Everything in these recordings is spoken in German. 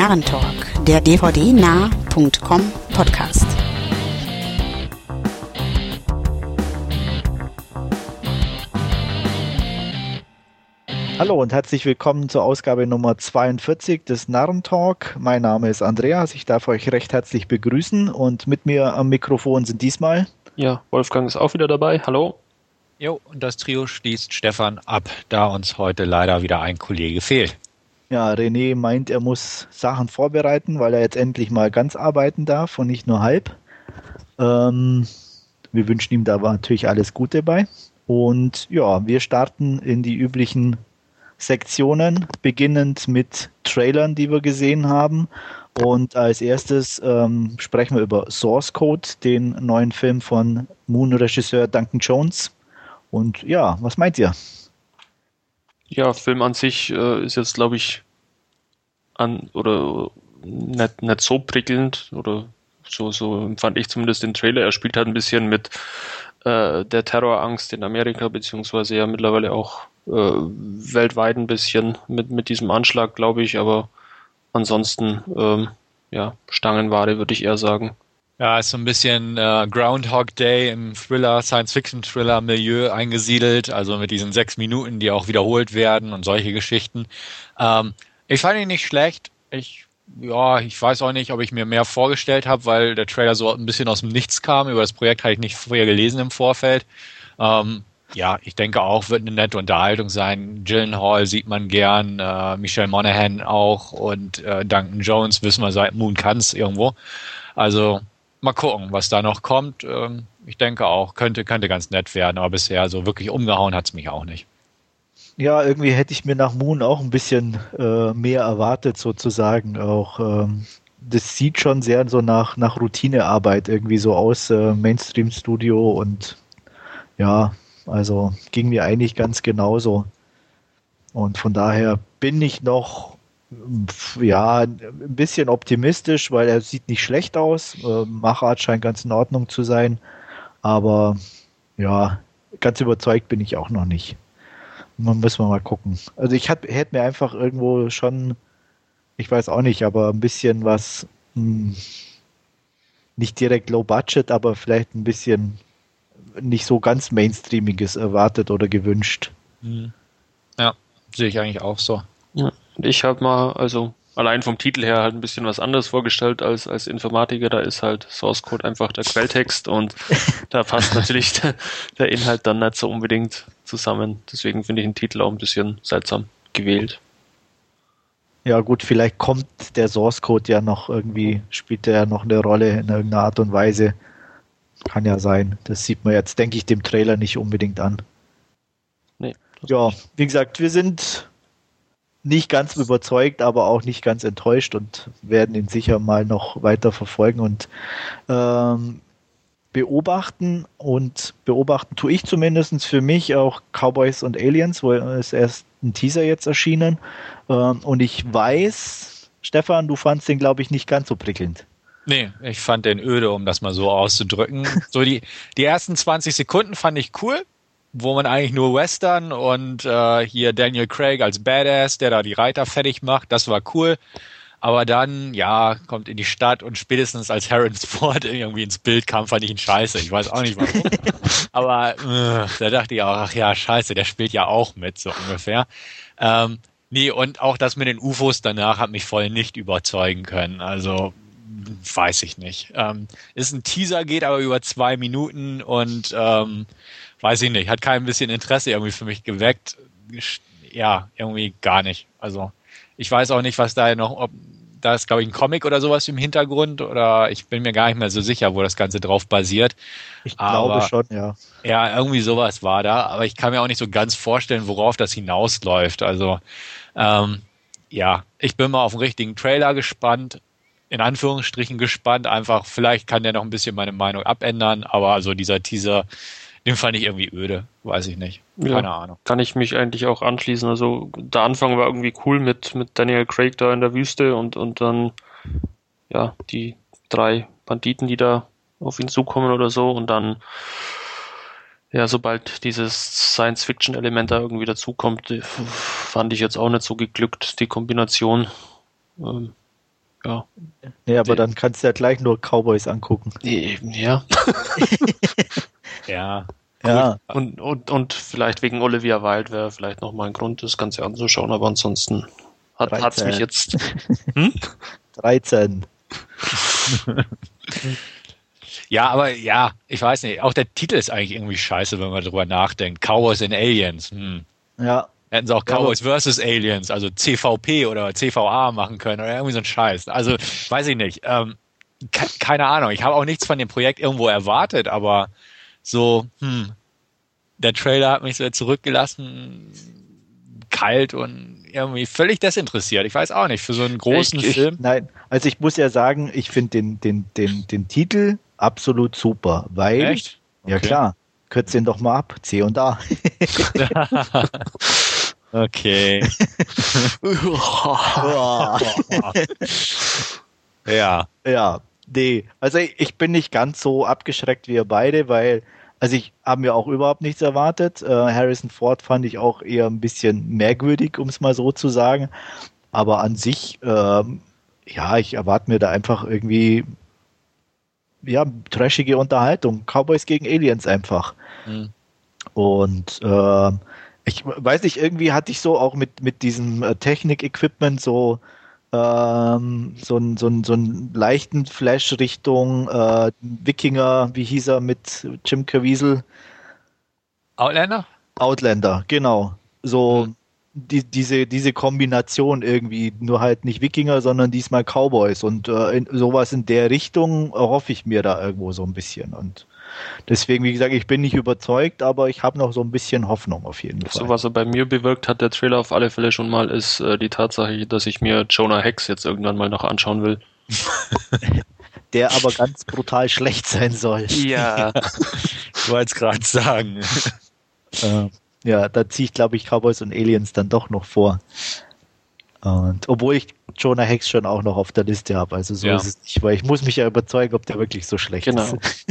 Narrentalk, der dvdnah.com Podcast. Hallo und herzlich willkommen zur Ausgabe Nummer 42 des Narrentalk. Mein Name ist Andreas, ich darf euch recht herzlich begrüßen und mit mir am Mikrofon sind diesmal. Ja, Wolfgang ist auch wieder dabei. Hallo. Jo, und das Trio schließt Stefan ab, da uns heute leider wieder ein Kollege fehlt. Ja, René meint, er muss Sachen vorbereiten, weil er jetzt endlich mal ganz arbeiten darf und nicht nur halb. Ähm, wir wünschen ihm da natürlich alles Gute bei. Und ja, wir starten in die üblichen Sektionen, beginnend mit Trailern, die wir gesehen haben. Und als erstes ähm, sprechen wir über Source Code, den neuen Film von Moon-Regisseur Duncan Jones. Und ja, was meint ihr? Ja, Film an sich äh, ist jetzt, glaube ich, an oder nicht, nicht so prickelnd oder so, so empfand ich zumindest den Trailer. Er spielt halt ein bisschen mit äh, der Terrorangst in Amerika, beziehungsweise ja mittlerweile auch äh, weltweit ein bisschen mit, mit diesem Anschlag, glaube ich, aber ansonsten, ähm, ja, Stangenware würde ich eher sagen. Ja, ist so ein bisschen äh, Groundhog Day im Thriller, Science-Fiction-Thriller-Milieu eingesiedelt, also mit diesen sechs Minuten, die auch wiederholt werden und solche Geschichten. Ähm, ich fand ihn nicht schlecht. Ich, ja, ich weiß auch nicht, ob ich mir mehr vorgestellt habe, weil der Trailer so ein bisschen aus dem Nichts kam. Über das Projekt hatte ich nicht vorher gelesen im Vorfeld. Ähm, ja, ich denke auch, wird eine nette Unterhaltung sein. Gyllenhaal sieht man gern, äh, Michelle Monaghan auch und äh, Duncan Jones wissen wir seit Moon Kanz irgendwo. Also mal gucken, was da noch kommt. Ähm, ich denke auch, könnte, könnte ganz nett werden, aber bisher so wirklich umgehauen hat es mich auch nicht. Ja, irgendwie hätte ich mir nach Moon auch ein bisschen äh, mehr erwartet, sozusagen. Auch ähm, das sieht schon sehr so nach, nach Routinearbeit irgendwie so aus, äh, Mainstream-Studio und ja, also ging mir eigentlich ganz genauso. Und von daher bin ich noch ja, ein bisschen optimistisch, weil er sieht nicht schlecht aus. Äh, Machart scheint ganz in Ordnung zu sein. Aber ja, ganz überzeugt bin ich auch noch nicht. Man müssen wir mal gucken. Also ich hat, hätte mir einfach irgendwo schon, ich weiß auch nicht, aber ein bisschen was, hm, nicht direkt low budget, aber vielleicht ein bisschen nicht so ganz mainstreamiges erwartet oder gewünscht. Hm. Ja, sehe ich eigentlich auch so. Ja. Ich habe mal, also allein vom Titel her halt ein bisschen was anderes vorgestellt als als Informatiker. Da ist halt Source Code einfach der Quelltext und da passt natürlich der, der, Inhalt dann nicht so unbedingt zusammen. Deswegen finde ich den Titel auch ein bisschen seltsam gewählt. Ja gut, vielleicht kommt der Source Code ja noch irgendwie, spielt er ja noch eine Rolle in irgendeiner Art und Weise. Kann ja sein. Das sieht man jetzt, denke ich, dem Trailer nicht unbedingt an. Nee. Ja, wie gesagt, wir sind nicht ganz überzeugt, aber auch nicht ganz enttäuscht und werden ihn sicher mal noch weiter verfolgen und ähm, beobachten. Und beobachten tue ich zumindest für mich auch Cowboys und Aliens, wo es erst ein Teaser jetzt erschienen. Ähm, und ich weiß, Stefan, du fandst den, glaube ich, nicht ganz so prickelnd. Nee, ich fand den öde, um das mal so auszudrücken. So die, die ersten 20 Sekunden fand ich cool wo man eigentlich nur Western und äh, hier Daniel Craig als Badass, der da die Reiter fertig macht, das war cool. Aber dann, ja, kommt in die Stadt und spätestens als Harrison Ford irgendwie ins Bild kam, fand ich ihn scheiße. Ich weiß auch nicht warum. Aber äh, da dachte ich auch, ach ja, scheiße, der spielt ja auch mit, so ungefähr. Ähm, nee, und auch das mit den UFOs danach hat mich voll nicht überzeugen können. Also, weiß ich nicht. Ähm, ist ein Teaser, geht aber über zwei Minuten und ähm, weiß ich nicht, hat kein bisschen Interesse irgendwie für mich geweckt. Ja, irgendwie gar nicht. Also ich weiß auch nicht, was da noch, ob da ist, glaube ich, ein Comic oder sowas im Hintergrund oder ich bin mir gar nicht mehr so sicher, wo das Ganze drauf basiert. Ich glaube aber, schon, ja. Ja, irgendwie sowas war da, aber ich kann mir auch nicht so ganz vorstellen, worauf das hinausläuft. Also ähm, ja, ich bin mal auf den richtigen Trailer gespannt, in Anführungsstrichen gespannt. Einfach, vielleicht kann der noch ein bisschen meine Meinung abändern, aber also dieser Teaser den fand ich irgendwie öde, weiß ich nicht. Keine ja, Ahnung. Kann ich mich eigentlich auch anschließen. Also der Anfang war irgendwie cool mit, mit Daniel Craig da in der Wüste und, und dann ja, die drei Banditen, die da auf ihn zukommen oder so und dann ja, sobald dieses Science-Fiction-Element da irgendwie dazukommt, fand ich jetzt auch nicht so geglückt, die Kombination. Ähm, ja. Nee, aber dann kannst du ja gleich nur Cowboys angucken. Ja. Ja. Ja, Und, und, und vielleicht wegen Olivia Wilde wäre vielleicht nochmal ein Grund, das Ganze anzuschauen, aber ansonsten hat es 13. mich jetzt. 13. Ja, aber ja, ich weiß nicht. Auch der Titel ist eigentlich irgendwie scheiße, wenn man drüber nachdenkt. Cowboys and Aliens. Hm. Ja, Hätten sie auch Ja, Cowboys versus Aliens, also CVP oder CVA machen können oder irgendwie so ein Scheiß. Also, weiß ich nicht. Ähm, ke keine Ahnung. Ich habe auch nichts von dem Projekt irgendwo erwartet, aber so, hm, der Trailer hat mich so zurückgelassen, kalt und irgendwie völlig desinteressiert. Ich weiß auch nicht, für so einen großen Ich- ich- Film. nein, also ich muss ja sagen, ich finde den, den, den, den Titel absolut super, weil, Echt? ja Okay. klar, kürzt den doch mal ab, C und A. Okay. ja. Ja, nee. Also ich bin nicht ganz so abgeschreckt wie ihr beide, weil, also ich habe mir auch überhaupt nichts erwartet. Äh, Harrison Ford fand ich auch eher ein bisschen merkwürdig, um es mal so zu sagen. Aber an sich, ähm, ja, ich erwarte mir da einfach irgendwie, ja, trashige Unterhaltung. Cowboys gegen Aliens einfach. Hm. Und ähm, ich weiß nicht, irgendwie hatte ich so auch mit, mit diesem äh, Technik-Equipment so, ähm, so, einen so, einen so einen leichten Flash Richtung äh, Wikinger, wie hieß er mit Jim Caviezel? Outlander? Outlander, genau. So die, diese, diese Kombination irgendwie, nur halt nicht Wikinger, sondern diesmal Cowboys. Und äh, in, sowas in der Richtung hoffe ich mir da irgendwo so ein bisschen. Und deswegen, wie gesagt, ich bin nicht überzeugt, aber ich habe noch so ein bisschen Hoffnung auf jeden Fall. So was er bei mir bewirkt hat, der Trailer auf alle Fälle schon mal, ist äh, die Tatsache, dass ich mir Jonah Hex jetzt irgendwann mal noch anschauen will. der aber ganz brutal schlecht sein soll. Ja. Ich wollte es gerade sagen. Äh, ja, da ziehe ich, glaube ich, Cowboys und Aliens dann doch noch vor. Und obwohl ich Jonah Hex schon auch noch auf der Liste habe, also so Ja. ist es nicht, weil ich muss mich ja überzeugen, ob der wirklich so schlecht Genau. ist.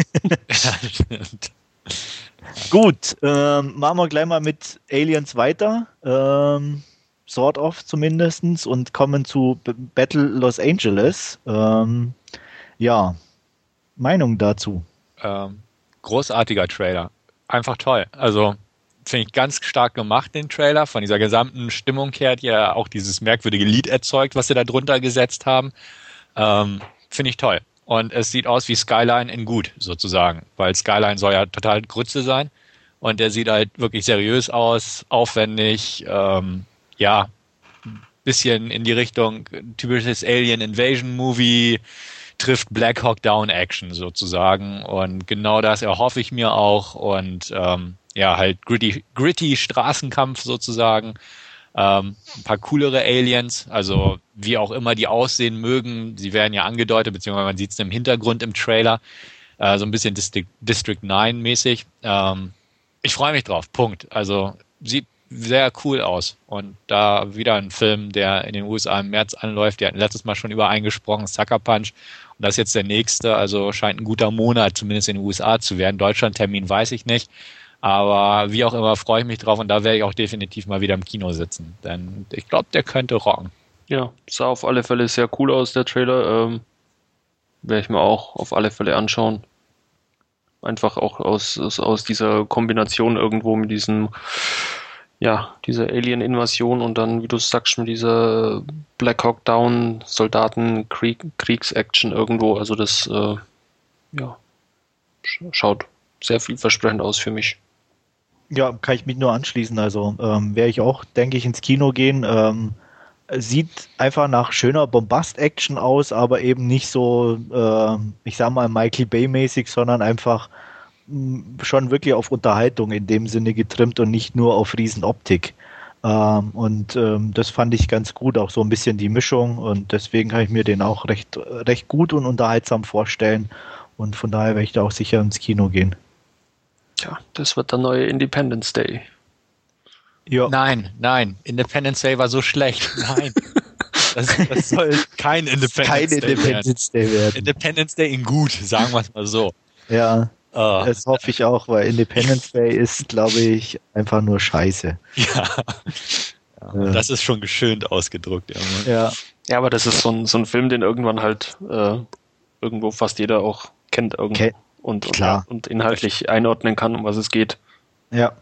Gut, ähm, machen wir gleich mal mit Aliens weiter. Ähm, sort of zumindestens und kommen zu B Battle Los Angeles. Ähm, ja, Meinung dazu. ähm, großartiger Trailer. Einfach toll. Also finde ich ganz stark gemacht, den Trailer, von dieser gesamten Stimmung her, die ja auch dieses merkwürdige Lied erzeugt, was sie da drunter gesetzt haben. Ähm, finde ich toll. Und es sieht aus wie Skyline in gut, sozusagen, weil Skyline soll ja total Grütze sein. Und der sieht halt wirklich seriös aus, aufwendig, ähm, ja, bisschen in die Richtung typisches Alien Invasion Movie, trifft Black Hawk Down Action sozusagen. Und genau das erhoffe ich mir auch. Und ähm, ja, halt gritty, gritty Straßenkampf sozusagen. Ähm, ein paar coolere Aliens, also wie auch immer die aussehen mögen. Sie werden ja angedeutet, beziehungsweise man sieht es im Hintergrund im Trailer. Äh, so ein bisschen District, District 9 mäßig. Ähm, ich freue mich drauf. Punkt. Also sieht sehr cool aus. Und da wieder ein Film, der in den USA im März anläuft. Die hatten letztes Mal schon übereingesprochen, Sucker Punch. Und das ist jetzt der nächste. Also scheint ein guter Monat, zumindest in den USA zu werden. Deutschland-Termin weiß ich nicht. Aber wie auch immer freue ich mich drauf und da werde ich auch definitiv mal wieder im Kino sitzen. Denn ich glaube, der könnte rocken. Ja, sah auf alle Fälle sehr cool aus, der Trailer. Ähm, Werde ich mir auch auf alle Fälle anschauen. Einfach auch aus, aus, aus dieser Kombination irgendwo mit diesem, ja, dieser Alien-Invasion und dann, wie du sagst, mit dieser Black Hawk Down Soldaten-Krieg, Kriegsaction irgendwo. Also das, äh, ja, sch schaut sehr vielversprechend aus für mich. Ja, kann ich mich nur anschließen. Also ähm, werde ich auch, denke ich, ins Kino gehen. Ähm, sieht einfach nach schöner Bombast-Action aus, aber eben nicht so, äh, ich sag mal, Michael Bay-mäßig, sondern einfach mh, schon wirklich auf Unterhaltung in dem Sinne getrimmt und nicht nur auf Riesenoptik. Ähm, und ähm, das fand ich ganz gut, auch so ein bisschen die Mischung und deswegen kann ich mir den auch recht, recht gut und unterhaltsam vorstellen und von daher werde ich da auch sicher ins Kino gehen. Tja, das wird der neue Independence Day. Ja. Nein, nein, Independence Day war so schlecht. Nein. Das, das soll kein Independence Kein Day werden. Independence Day werden. Independence Day in gut, sagen wir es mal so. Ja, Ah, das hoffe ich auch, weil Independence Day ist, glaube ich, einfach nur Scheiße. ja, Äh, das ist schon geschönt ausgedrückt. Irgendwann. ja. Ja, aber das ist so ein, so ein Film, den irgendwann halt äh, irgendwo fast jeder auch kennt irgendwo Okay. Und, und, Klar. und inhaltlich einordnen kann, um was es geht. Ja.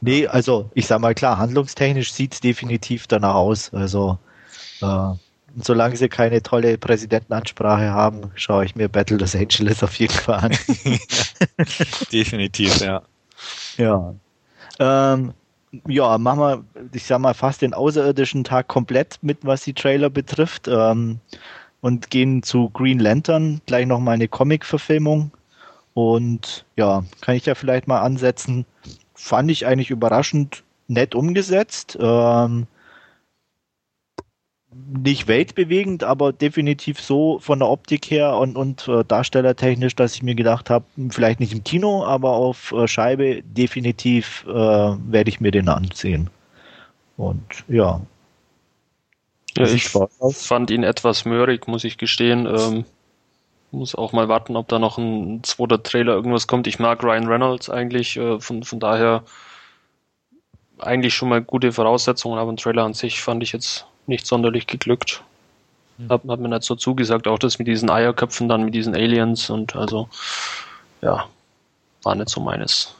Nee, also ich sag mal klar, handlungstechnisch sieht's definitiv danach aus. Also äh, solange sie keine tolle Präsidentenansprache haben, schaue ich mir Battle Los Angeles auf jeden Fall an. Definitiv, ja. ja. Ähm, ja, machen wir, ich sag mal, fast den außerirdischen Tag komplett mit, was die Trailer betrifft. Ähm, und gehen zu Green Lantern, gleich nochmal eine Comic-Verfilmung. Und ja, kann ich ja vielleicht mal ansetzen. Fand ich eigentlich überraschend nett umgesetzt. Ähm, nicht weltbewegend, aber definitiv so von der Optik her und, und äh, darstellertechnisch, dass ich mir gedacht habe, vielleicht nicht im Kino, aber auf äh, Scheibe definitiv äh, werde ich mir den ansehen. Und ja, Ja, ich fand ihn etwas möhrig, muss ich gestehen. Ähm, muss auch mal warten, ob da noch ein zweiter Trailer irgendwas kommt. Ich mag Ryan Reynolds eigentlich, äh, von, von daher eigentlich schon mal gute Voraussetzungen, aber ein Trailer an sich fand ich jetzt nicht sonderlich geglückt. Hat, hat mir nicht so zugesagt, auch das mit diesen Eierköpfen, dann mit diesen Aliens und also, ja, war nicht so meines.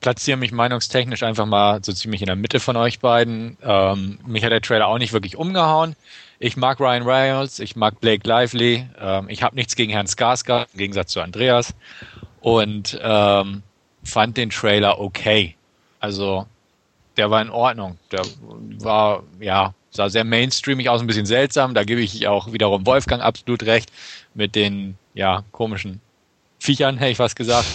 Platziere mich meinungstechnisch einfach mal so ziemlich in der Mitte von euch beiden. Ähm, mich hat der Trailer auch nicht wirklich umgehauen. Ich mag Ryan Reynolds, ich mag Blake Lively, ähm, ich habe nichts gegen Herrn Skarsgård, im Gegensatz zu Andreas. Und ähm, fand den Trailer okay. Also der war in Ordnung. Der war, ja, sah sehr mainstreamig aus, ein bisschen seltsam. Da gebe ich auch wiederum Wolfgang absolut recht mit den, ja, komischen Viechern, hätte ich was gesagt.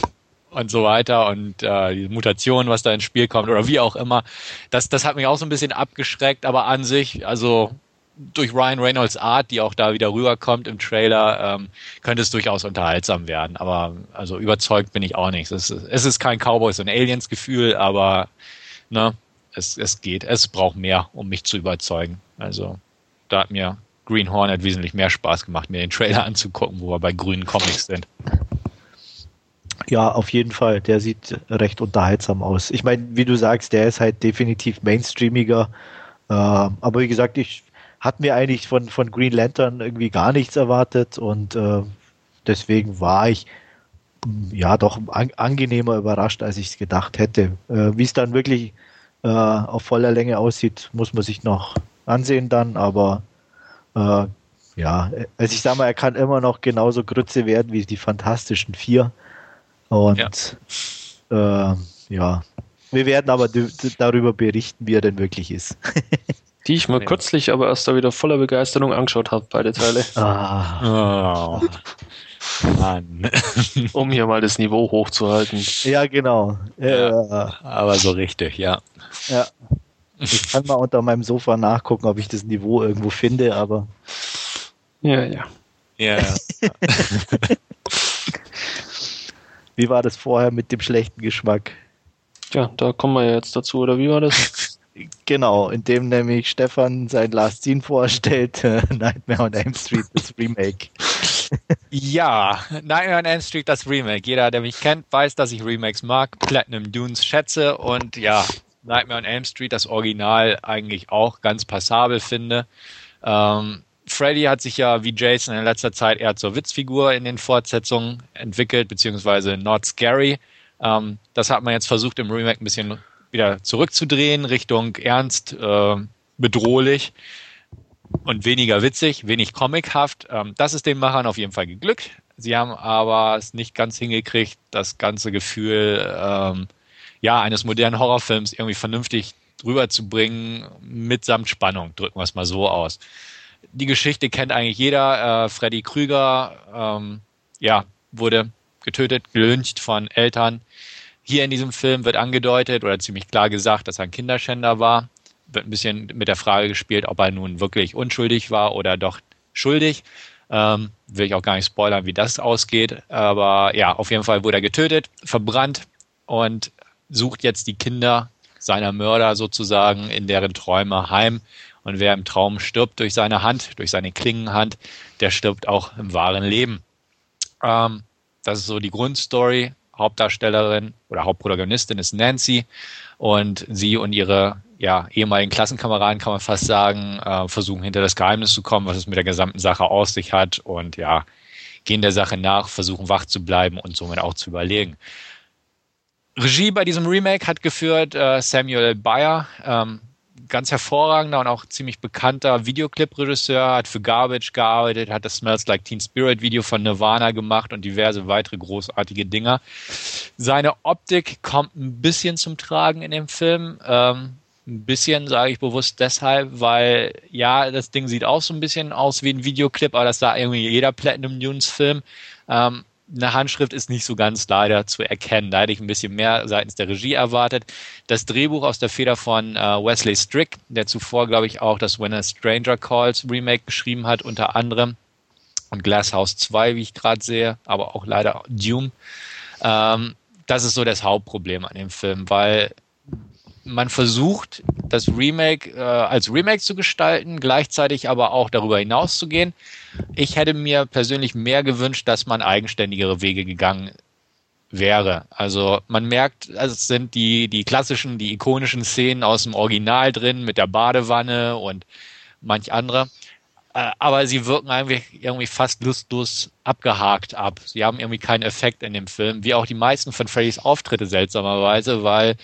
Und so weiter und äh, die Mutation, was da ins Spiel kommt oder wie auch immer. Das, das hat mich auch so ein bisschen abgeschreckt, aber an sich, also durch Ryan Reynolds Art, die auch da wieder rüberkommt im Trailer, ähm, könnte es durchaus unterhaltsam werden. Aber also überzeugt bin ich auch nicht. Es ist, es ist kein Cowboys und Aliens Gefühl, aber ne, es, es geht. Es braucht mehr, um mich zu überzeugen. Also da hat mir Green Hornet wesentlich mehr Spaß gemacht, mir den Trailer anzugucken, wo wir bei grünen Comics sind. Ja, auf jeden Fall. Der sieht recht unterhaltsam aus. Ich meine, wie du sagst, der ist halt definitiv mainstreamiger. Äh, aber wie gesagt, ich hatte mir eigentlich von, von Green Lantern irgendwie gar nichts erwartet und äh, deswegen war ich mh, ja doch an, angenehmer überrascht, als ich es gedacht hätte. Äh, wie es dann wirklich äh, auf voller Länge aussieht, muss man sich noch ansehen dann, aber äh, ja, also ich sag mal, er kann immer noch genauso Grütze werden wie die Fantastischen Vier. Und ja, äh, ja. wir werden aber darüber berichten, wie er denn wirklich ist. Die ich mal Ja. kürzlich aber erst da wieder voller Begeisterung angeschaut habe, beide Teile, ah. Oh. Mann. um hier mal das Niveau hochzuhalten. Ja, genau. Äh, Aber so richtig, ja. ja. Ich kann mal unter meinem Sofa nachgucken, ob ich das Niveau irgendwo finde, aber Ja, ja. Ja, ja. wie war das vorher mit dem schlechten Geschmack? Ja, da kommen wir ja jetzt dazu, oder wie war das? Genau, indem nämlich Stefan sein Last Scene vorstellt, äh, Nightmare on Elm Street, das Remake. Ja, Nightmare on Elm Street, das Remake. Jeder, der mich kennt, weiß, dass ich Remakes mag, Platinum Dunes schätze und ja, Nightmare on Elm Street, das Original, eigentlich auch ganz passabel finde. Ähm, Freddy hat sich ja wie Jason in letzter Zeit eher zur Witzfigur in den Fortsetzungen entwickelt, beziehungsweise not scary. Ähm, das hat man jetzt versucht im Remake ein bisschen wieder zurückzudrehen, Richtung ernst, äh, bedrohlich und weniger witzig, wenig comichaft. Ähm, das ist den Machern auf jeden Fall geglückt. Sie haben aber es nicht ganz hingekriegt, das ganze Gefühl ähm, ja, eines modernen Horrorfilms irgendwie vernünftig rüberzubringen, mitsamt Spannung, drücken wir es mal so aus. Die Geschichte kennt eigentlich jeder. Äh, Freddy Krüger ähm, ja, wurde getötet, gelyncht von Eltern. Hier in diesem Film wird angedeutet oder ziemlich klar gesagt, dass er ein Kinderschänder war. Wird ein bisschen mit der Frage gespielt, ob er nun wirklich unschuldig war oder doch schuldig. Ähm, will ich auch gar nicht spoilern, wie das ausgeht. Aber ja, auf jeden Fall wurde er getötet, verbrannt und sucht jetzt die Kinder seiner Mörder sozusagen in deren Träume heim. Und wer im Traum stirbt durch seine Hand, durch seine Klingenhand, der stirbt auch im wahren Leben. Ähm, das ist so die Grundstory. Hauptdarstellerin oder Hauptprotagonistin ist Nancy und sie und ihre ja, ehemaligen Klassenkameraden, kann man fast sagen, äh, versuchen hinter das Geheimnis zu kommen, was es mit der gesamten Sache aus sich hat und ja, gehen der Sache nach, versuchen wach zu bleiben und somit auch zu überlegen. Regie bei diesem Remake hat geführt äh, Samuel Bayer, ähm, ganz hervorragender und auch ziemlich bekannter Videoclip-Regisseur, hat für Garbage gearbeitet, hat das Smells Like Teen Spirit Video von Nirvana gemacht und diverse weitere großartige Dinger. Seine Optik kommt ein bisschen zum Tragen in dem Film. Ähm, ein bisschen sage ich bewusst deshalb, weil ja, das Ding sieht auch so ein bisschen aus wie ein Videoclip, aber das sah irgendwie jeder Platinum Dunes Film. Ähm, eine Handschrift ist nicht so ganz leider zu erkennen. Da hätte ich ein bisschen mehr seitens der Regie erwartet. Das Drehbuch aus der Feder von äh, Wesley Strick, der zuvor, glaube ich, auch das When a Stranger Calls Remake geschrieben hat, unter anderem. Und Glass House 2, wie ich gerade sehe, aber auch leider Doom. Ähm, das ist so das Hauptproblem an dem Film, weil man versucht, das Remake äh, als Remake zu gestalten, gleichzeitig aber auch darüber hinaus zu gehen. Ich hätte mir persönlich mehr gewünscht, dass man eigenständigere Wege gegangen wäre. Also man merkt, es sind die, die klassischen, die ikonischen Szenen aus dem Original drin mit der Badewanne und manch andere. Äh, aber sie wirken eigentlich irgendwie fast lustlos abgehakt ab. Sie haben irgendwie keinen Effekt in dem Film, wie auch die meisten von Freddys Auftritte seltsamerweise, weil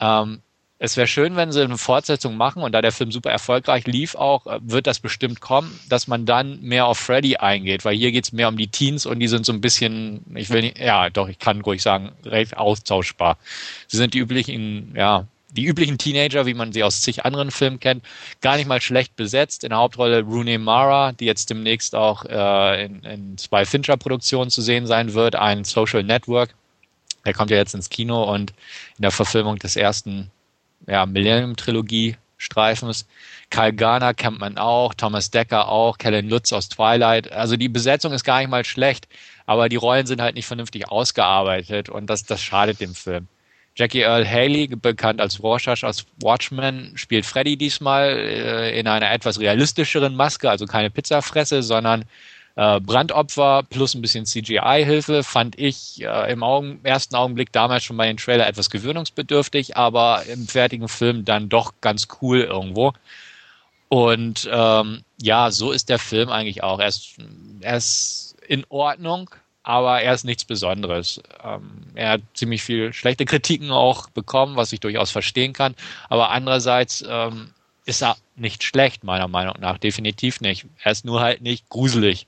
ähm, es wäre schön, wenn sie eine Fortsetzung machen und da der Film super erfolgreich lief auch, äh, wird das bestimmt kommen, dass man dann mehr auf Freddy eingeht, weil hier geht es mehr um die Teens und die sind so ein bisschen, ich will nicht, ja doch, ich kann ruhig sagen, recht austauschbar. Sie sind die üblichen, ja, die üblichen Teenager, wie man sie aus zig anderen Filmen kennt, gar nicht mal schlecht besetzt. In der Hauptrolle Rooney Mara, die jetzt demnächst auch äh, in, in zwei Fincher-Produktionen zu sehen sein wird, ein Social Network. Der kommt ja jetzt ins Kino und in der Verfilmung des ersten ja, Millennium-Trilogie Streifens. Kyle Garner kennt man auch, Thomas Decker auch, Kellen Lutz aus Twilight. Also die Besetzung ist gar nicht mal schlecht, aber die Rollen sind halt nicht vernünftig ausgearbeitet und das, das schadet dem Film. Jackie Earl Haley, bekannt als Rorschach aus Watchmen, spielt Freddy diesmal äh, in einer etwas realistischeren Maske, also keine Pizzafresse, sondern äh, Brandopfer plus ein bisschen CGI-Hilfe fand ich äh, im Augen, ersten Augenblick damals schon bei den Trailer etwas gewöhnungsbedürftig, aber im fertigen Film dann doch ganz cool irgendwo. Und ähm, ja, so ist der Film eigentlich auch. Er ist, er ist in Ordnung, aber er ist nichts Besonderes. Ähm, er hat ziemlich viel schlechte Kritiken auch bekommen, was ich durchaus verstehen kann. Aber andererseits ähm, ist er nicht schlecht, meiner Meinung nach. Definitiv nicht. Er ist nur halt nicht gruselig.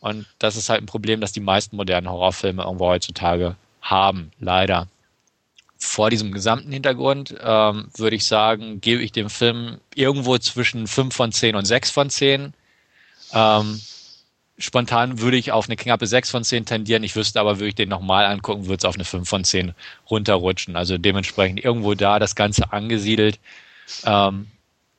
Und das ist halt ein Problem, das die meisten modernen Horrorfilme irgendwo heutzutage haben, leider. Vor diesem gesamten Hintergrund ähm, würde ich sagen, gebe ich dem Film irgendwo zwischen 5 von 10 und 6 von 10. Ähm, spontan würde ich auf eine knappe 6 von 10 tendieren. Ich wüsste aber, würde ich den nochmal angucken, würde es auf eine 5 von 10 runterrutschen. Also dementsprechend irgendwo da das Ganze angesiedelt. Ähm,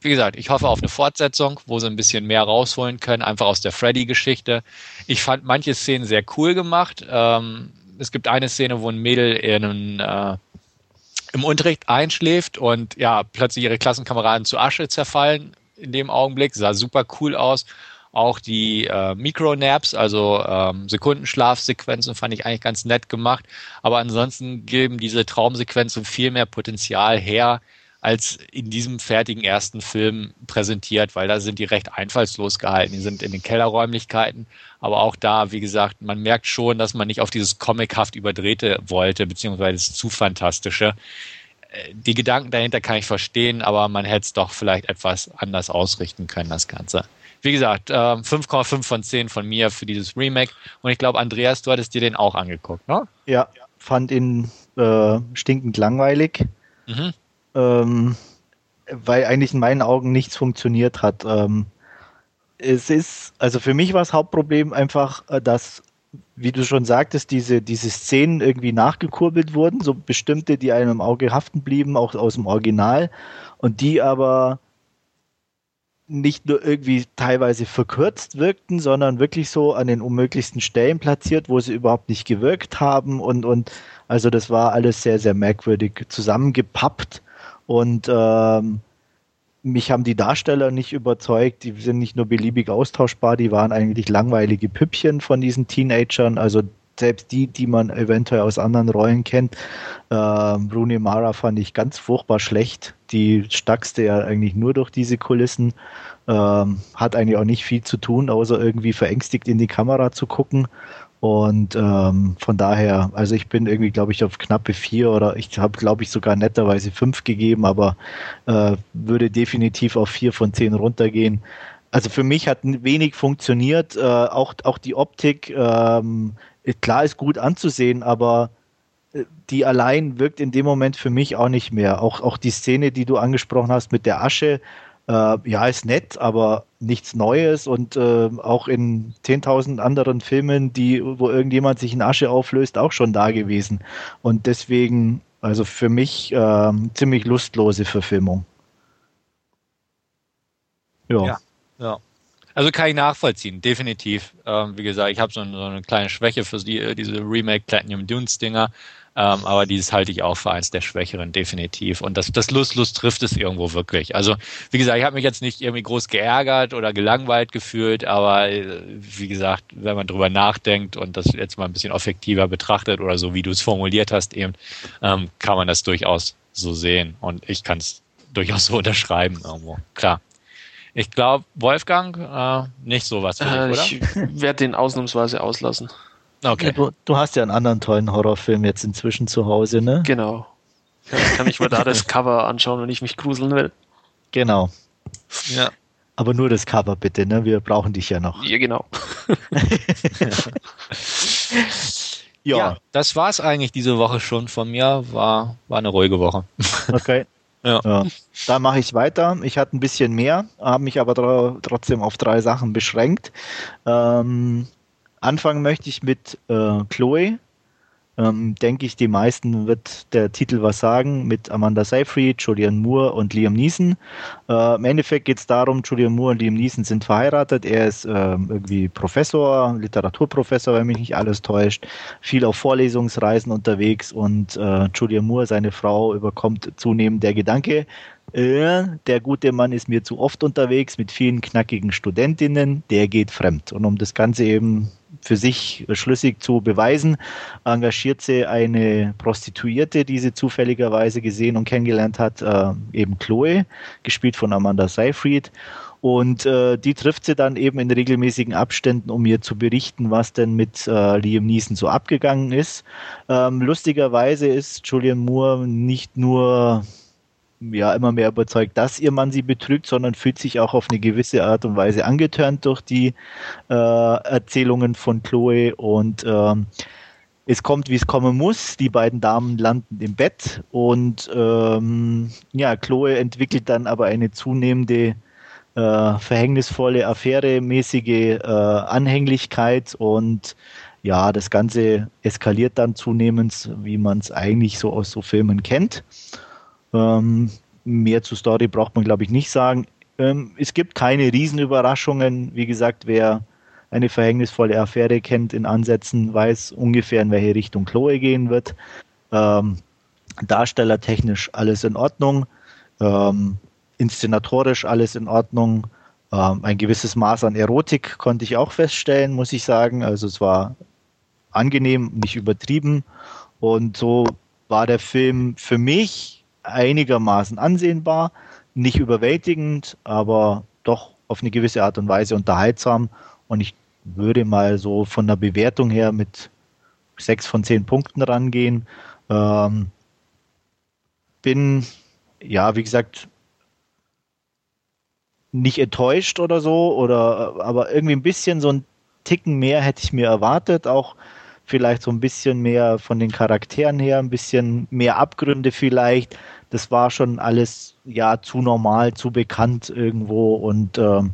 wie gesagt, ich hoffe auf eine Fortsetzung, wo sie ein bisschen mehr rausholen können, einfach aus der Freddy-Geschichte. Ich fand manche Szenen sehr cool gemacht. Ähm, es gibt eine Szene, wo ein Mädel in, äh, im Unterricht einschläft und ja, plötzlich ihre Klassenkameraden zu Asche zerfallen in dem Augenblick. Sah super cool aus. Auch die äh, Micronaps, also ähm, Sekundenschlafsequenzen, fand ich eigentlich ganz nett gemacht. Aber ansonsten geben diese Traumsequenzen viel mehr Potenzial her, als in diesem fertigen ersten Film präsentiert, weil da sind die recht einfallslos gehalten. Die sind in den Kellerräumlichkeiten, aber auch da, wie gesagt, man merkt schon, dass man nicht auf dieses comichaft überdrehte wollte, beziehungsweise das zu fantastische. Äh, die Gedanken dahinter kann ich verstehen, aber man hätte es doch vielleicht etwas anders ausrichten können, das Ganze. Wie gesagt, 5,5 äh, von 10 von mir für dieses Remake. Und ich glaube, Andreas, du hattest dir den auch angeguckt, ne? Ja, fand ihn äh, stinkend langweilig. Mhm ähm, weil eigentlich in meinen Augen nichts funktioniert hat. Ähm, es ist, also für mich war das Hauptproblem einfach, äh, dass, wie du schon sagtest, diese, diese Szenen irgendwie nachgekurbelt wurden, so bestimmte, die einem im Auge haften blieben, auch aus dem Original, und die aber nicht nur irgendwie teilweise verkürzt wirkten, sondern wirklich so an den unmöglichsten Stellen platziert, wo sie überhaupt nicht gewirkt haben und, und also das war alles sehr, sehr merkwürdig zusammengepappt und ähm, mich haben die Darsteller nicht überzeugt. Die sind nicht nur beliebig austauschbar, die waren eigentlich langweilige Püppchen von diesen Teenagern. Also selbst die, die man eventuell aus anderen Rollen kennt. Ähm, Rooney Mara fand ich ganz furchtbar schlecht. Die stackste ja eigentlich nur durch diese Kulissen. Ähm, hat eigentlich auch nicht viel zu tun, außer irgendwie verängstigt in die Kamera zu gucken. Und ähm, von daher, also ich bin irgendwie, glaube ich, auf knappe vier oder ich habe, glaube ich, sogar netterweise fünf gegeben, aber äh, würde definitiv auf vier von zehn runtergehen. Also für mich hat wenig funktioniert. Äh, auch, auch die Optik, ähm, klar ist gut anzusehen, aber äh, die allein wirkt in dem Moment für mich auch nicht mehr. Auch, auch die Szene, die du angesprochen hast mit der Asche, äh, ja, ist nett, aber nichts Neues und äh, auch in 10.000 anderen Filmen, die, wo irgendjemand sich in Asche auflöst, auch schon da gewesen. Und deswegen, also für mich äh, ziemlich lustlose Verfilmung. Ja. ja. ja. Also kann ich nachvollziehen, definitiv. Ähm, wie gesagt, ich habe so, so, eine kleine Schwäche für die, diese Remake Platinum Dunes Dinger. Ähm, aber dieses halte ich auch für eins der Schwächeren, definitiv. Und das, das Lust, Lust trifft es irgendwo wirklich. Also, wie gesagt, ich habe mich jetzt nicht irgendwie groß geärgert oder gelangweilt gefühlt, aber äh, wie gesagt, wenn man drüber nachdenkt und das jetzt mal ein bisschen effektiver betrachtet oder so, wie du es formuliert hast, eben, ähm, kann man das durchaus so sehen. Und ich kann es durchaus so unterschreiben irgendwo. Klar. Ich glaube, Wolfgang, äh, nicht sowas für dich, äh, oder? Ich werde den ausnahmsweise auslassen. Okay. Ja, du, du, hast ja einen anderen tollen Horrorfilm jetzt inzwischen zu Hause, ne? Genau. Ja, kann ich mir da das Cover anschauen, wenn ich mich gruseln will. Genau. Ja. Aber nur das Cover bitte, ne? Wir brauchen dich ja noch. Ja, genau. ja. ja. das war's eigentlich diese Woche schon von mir. War, war eine ruhige Woche. Okay. Ja. ja. Da mache ich weiter. Ich hatte ein bisschen mehr, habe mich aber trotzdem auf drei Sachen beschränkt. Ähm, Anfangen möchte ich mit äh, Chloe. Ähm, denke ich, die meisten wird der Titel was sagen, mit Amanda Seyfried, Julian Moore und Liam Neeson. Äh, Im Endeffekt geht es darum, Julian Moore und Liam Neeson sind verheiratet. Er ist äh, irgendwie Professor, Literaturprofessor, wenn mich nicht alles täuscht, viel auf Vorlesungsreisen unterwegs und äh, Julian Moore, seine Frau, überkommt zunehmend der Gedanke, äh, der gute Mann ist mir zu oft unterwegs mit vielen knackigen Studentinnen, der geht fremd. Und um das Ganze eben für sich schlüssig zu beweisen, engagiert sie eine Prostituierte, die sie zufälligerweise gesehen und kennengelernt hat, äh, eben Chloe, gespielt von Amanda Seyfried. Und äh, die trifft sie dann eben in regelmäßigen Abständen, um ihr zu berichten, was denn mit äh, Liam Neeson so abgegangen ist. Ähm, lustigerweise ist Julian Moore nicht nur ja immer mehr überzeugt, dass ihr Mann sie betrügt, sondern fühlt sich auch auf eine gewisse Art und Weise angetörnt durch die äh, Erzählungen von Chloe und ähm, es kommt, wie es kommen muss. Die beiden Damen landen im Bett und ähm, ja, Chloe entwickelt dann aber eine zunehmende äh, verhängnisvolle, affäremäßige äh, Anhänglichkeit und ja, das Ganze eskaliert dann zunehmend, wie man es eigentlich so aus so Filmen kennt. Ähm, mehr zur Story braucht man, glaube ich, nicht sagen. Ähm, es gibt keine Riesenüberraschungen. Wie gesagt, wer eine verhängnisvolle Affäre kennt in Ansätzen, weiß ungefähr, in welche Richtung Chloe gehen wird. Ähm, darstellertechnisch alles in Ordnung. Ähm, inszenatorisch alles in Ordnung. Ähm, ein gewisses Maß an Erotik konnte ich auch feststellen, muss ich sagen. Also es war angenehm, nicht übertrieben. Und so war der Film für mich einigermaßen ansehnbar, nicht überwältigend, aber doch auf eine gewisse Art und Weise unterhaltsam. Und ich würde mal so von der Bewertung her mit sechs von zehn Punkten rangehen. Ähm, bin, ja, wie gesagt, nicht enttäuscht oder so, oder aber irgendwie ein bisschen so ein Ticken mehr hätte ich mir erwartet, auch vielleicht so ein bisschen mehr von den Charakteren her, ein bisschen mehr Abgründe vielleicht. Das war schon alles ja zu normal, zu bekannt irgendwo und ähm,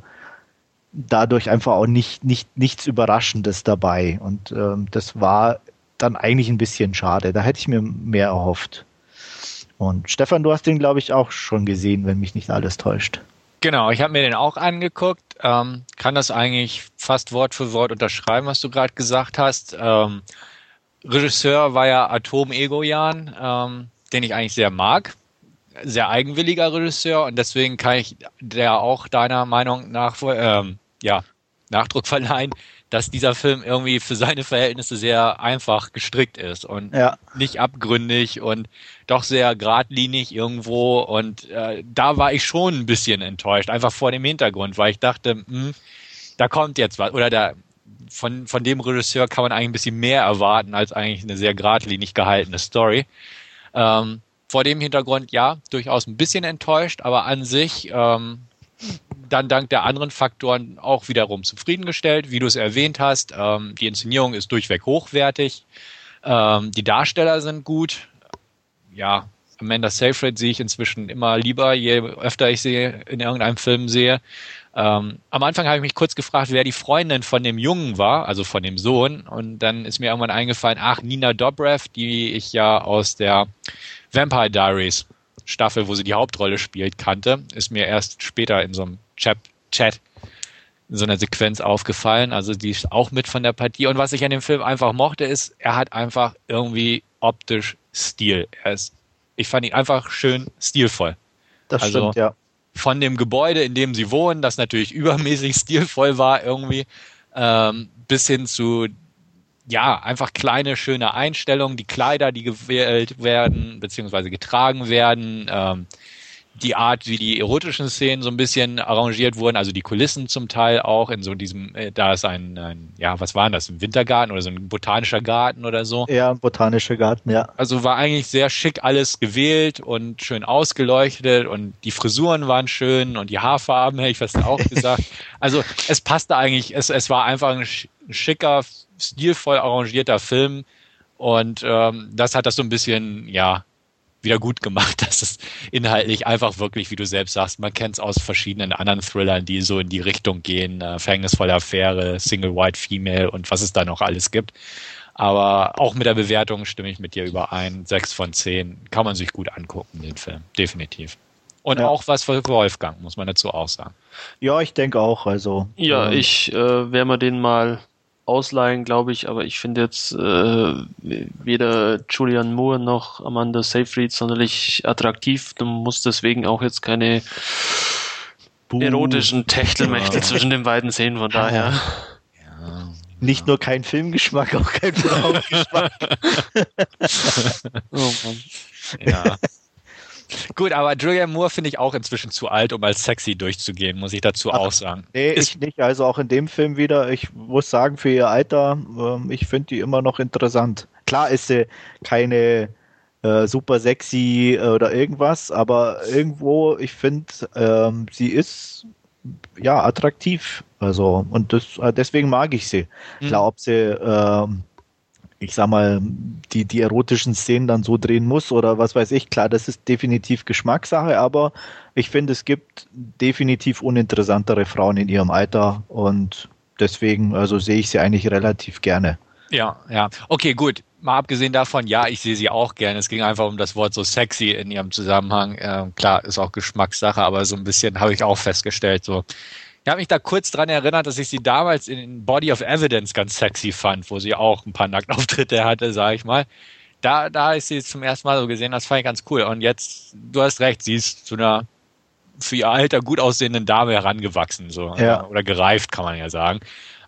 dadurch einfach auch nicht, nicht nichts Überraschendes dabei. Und ähm, das war dann eigentlich ein bisschen schade. Da hätte ich mir mehr erhofft. Und Stefan, du hast den, glaube ich, auch schon gesehen, wenn mich nicht alles täuscht. Genau, ich habe mir den auch angeguckt, ähm, kann das eigentlich fast Wort für Wort unterschreiben, was du gerade gesagt hast. Ähm, Regisseur war ja Atom Egoyan, ähm, den ich eigentlich sehr mag. Sehr eigenwilliger Regisseur und deswegen kann ich der auch deiner Meinung nach ähm, ja, Nachdruck verleihen, dass dieser Film irgendwie für seine Verhältnisse sehr einfach gestrickt ist und Ja. nicht abgründig und doch sehr geradlinig irgendwo. Und äh, da war ich schon ein bisschen enttäuscht, einfach vor dem Hintergrund, weil ich dachte, hm, da kommt jetzt was. Oder da, von, von dem Regisseur kann man eigentlich ein bisschen mehr erwarten als eigentlich eine sehr geradlinig gehaltene Story. Ähm, vor dem Hintergrund, ja, durchaus ein bisschen enttäuscht, aber an sich ähm, dann dank der anderen Faktoren auch wiederum zufriedengestellt. Wie du es erwähnt hast, ähm, die Inszenierung ist durchweg hochwertig, ähm, die Darsteller sind gut. Ja, Amanda Seyfried sehe ich inzwischen immer lieber, je öfter ich sie in irgendeinem Film sehe. Ähm, am Anfang habe ich mich kurz gefragt, wer die Freundin von dem Jungen war, also von dem Sohn. Und dann ist mir irgendwann eingefallen, ach, Nina Dobrev, die ich ja aus der Vampire Diaries Staffel, wo sie die Hauptrolle spielt, kannte, ist mir erst später in so einem Chat, Chat in so einer Sequenz aufgefallen. Also die ist auch mit von der Partie. Und was ich an dem Film einfach mochte, ist, er hat einfach irgendwie optisch Stil. Er ist, ich fand ihn einfach schön stilvoll. Das Also- stimmt, ja. Von dem Gebäude, in dem sie wohnen, das natürlich übermäßig stilvoll war irgendwie, ähm, bis hin zu ja, einfach kleine, schöne Einstellungen, die Kleider, die gewählt werden, beziehungsweise getragen werden, ähm, die Art, wie die erotischen Szenen so ein bisschen arrangiert wurden, also die Kulissen zum Teil auch in so diesem, äh, da ist ein, ein, ja, was war denn das, ein Wintergarten oder so ein botanischer Garten oder so. Ja, botanischer Garten, ja. Also war eigentlich sehr schick alles gewählt und schön ausgeleuchtet und die Frisuren waren schön und die Haarfarben, hätte ich fast auch gesagt. Also es passte eigentlich, es, es war einfach ein sch- schicker, stilvoll arrangierter Film und ähm, das hat das so ein bisschen, ja, wieder gut gemacht, dass es inhaltlich einfach wirklich, wie du selbst sagst, man kennt es aus verschiedenen anderen Thrillern, die so in die Richtung gehen, äh, Verhängnisvolle Affäre, Single White Female und was es da noch alles gibt. Aber auch mit der Bewertung stimme ich mit dir überein. Sechs von zehn kann man sich gut angucken, den Film. Definitiv. Und Ja. auch was für Wolfgang, muss man dazu auch sagen. Ja, ich denke auch. Also, Ja, ähm, ich äh, werde mir den mal ausleihen, glaube ich, aber ich finde jetzt äh, weder Julian Moore noch Amanda Seyfried sonderlich attraktiv. Du musst deswegen auch jetzt keine buh, erotischen Techtelmechtel Ja. zwischen den beiden sehen, von daher. Ja. Nicht nur kein Filmgeschmack, auch kein Frauengeschmack. Oh Mann. ja. Gut, aber Julian Moore finde ich auch inzwischen zu alt, um als sexy durchzugehen, muss ich dazu Ach, auch sagen. Nee, Ist- ich nicht. Also auch in dem Film wieder. Ich muss sagen, für ihr Alter, ähm, ich finde die immer noch interessant. Klar ist sie keine äh, super sexy äh, oder irgendwas, aber irgendwo, ich finde, ähm, sie ist ja attraktiv. Also und das, äh, deswegen mag ich sie. Mhm. Klar, ob sie ähm, ich sag mal, die, die erotischen Szenen dann so drehen muss oder was weiß ich, klar, das ist definitiv Geschmackssache, aber ich finde, es gibt definitiv uninteressantere Frauen in ihrem Alter und deswegen, also sehe ich sie eigentlich relativ gerne. Ja, ja. Okay, gut. Mal abgesehen davon, ja, ich sehe sie auch gerne. Es ging einfach um das Wort so sexy in ihrem Zusammenhang. Ähm, klar, ist auch Geschmackssache, aber so ein bisschen habe ich auch festgestellt. So, ich habe mich da kurz dran erinnert, dass ich sie damals in Body of Evidence ganz sexy fand, wo sie auch ein paar Nacktauftritte hatte, sage ich mal. Da, da ist sie zum ersten Mal so gesehen, das fand ich ganz cool. Und jetzt, du hast recht, sie ist zu einer für ihr Alter gut aussehenden Dame herangewachsen, so Ja. oder gereift, kann man ja sagen.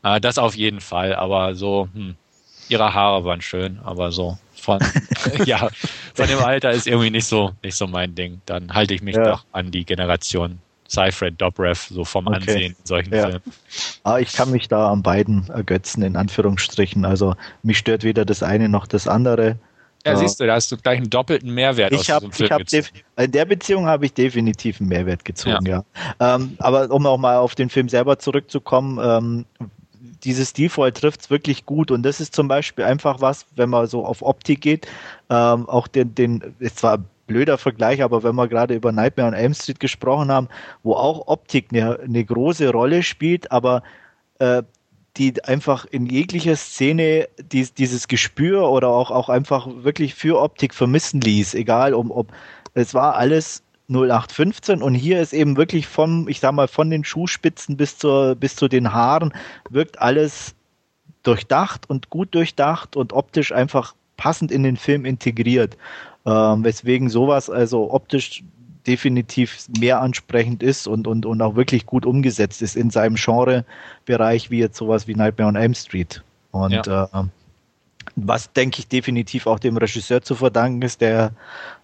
Äh, das auf jeden Fall, aber so, hm, ihre Haare waren schön, aber so von ja, von dem Alter ist irgendwie nicht so nicht so mein Ding. Dann halte ich mich Ja. doch an die Generation Cyfred Dobrev so vom Okay. Ansehen in solchen Ja. Filmen. Aber ich kann mich da an beiden ergötzen, in Anführungsstrichen. Also mich stört weder das eine noch das andere. Ja, Ja. siehst du, da hast du gleich einen doppelten Mehrwert aus Ich habe diesem Film ich hab in der Beziehung habe ich definitiv einen Mehrwert gezogen, ja. Ähm, aber um auch mal auf den Film selber zurückzukommen, ähm, dieses Stilvoll trifft es wirklich gut und das ist zum Beispiel einfach was, wenn man so auf Optik geht, ähm, auch den, den, ein blöder Vergleich, aber wenn wir gerade über Nightmare on Elm Street gesprochen haben, wo auch Optik eine, eine große Rolle spielt, aber äh, die einfach in jeglicher Szene dies, dieses Gespür oder auch, auch einfach wirklich für Optik vermissen ließ. Egal, um, ob es war alles 0815 und hier ist eben wirklich vom, ich sag mal, von den Schuhspitzen bis zur, bis zu den Haaren wirkt alles durchdacht und gut durchdacht und optisch einfach passend in den Film integriert. Ähm, weswegen sowas also optisch definitiv mehr ansprechend ist und, und, und auch wirklich gut umgesetzt ist in seinem Genrebereich, wie jetzt sowas wie Nightmare on Elm Street. Und ja. äh, was denke ich definitiv auch dem Regisseur zu verdanken ist, der,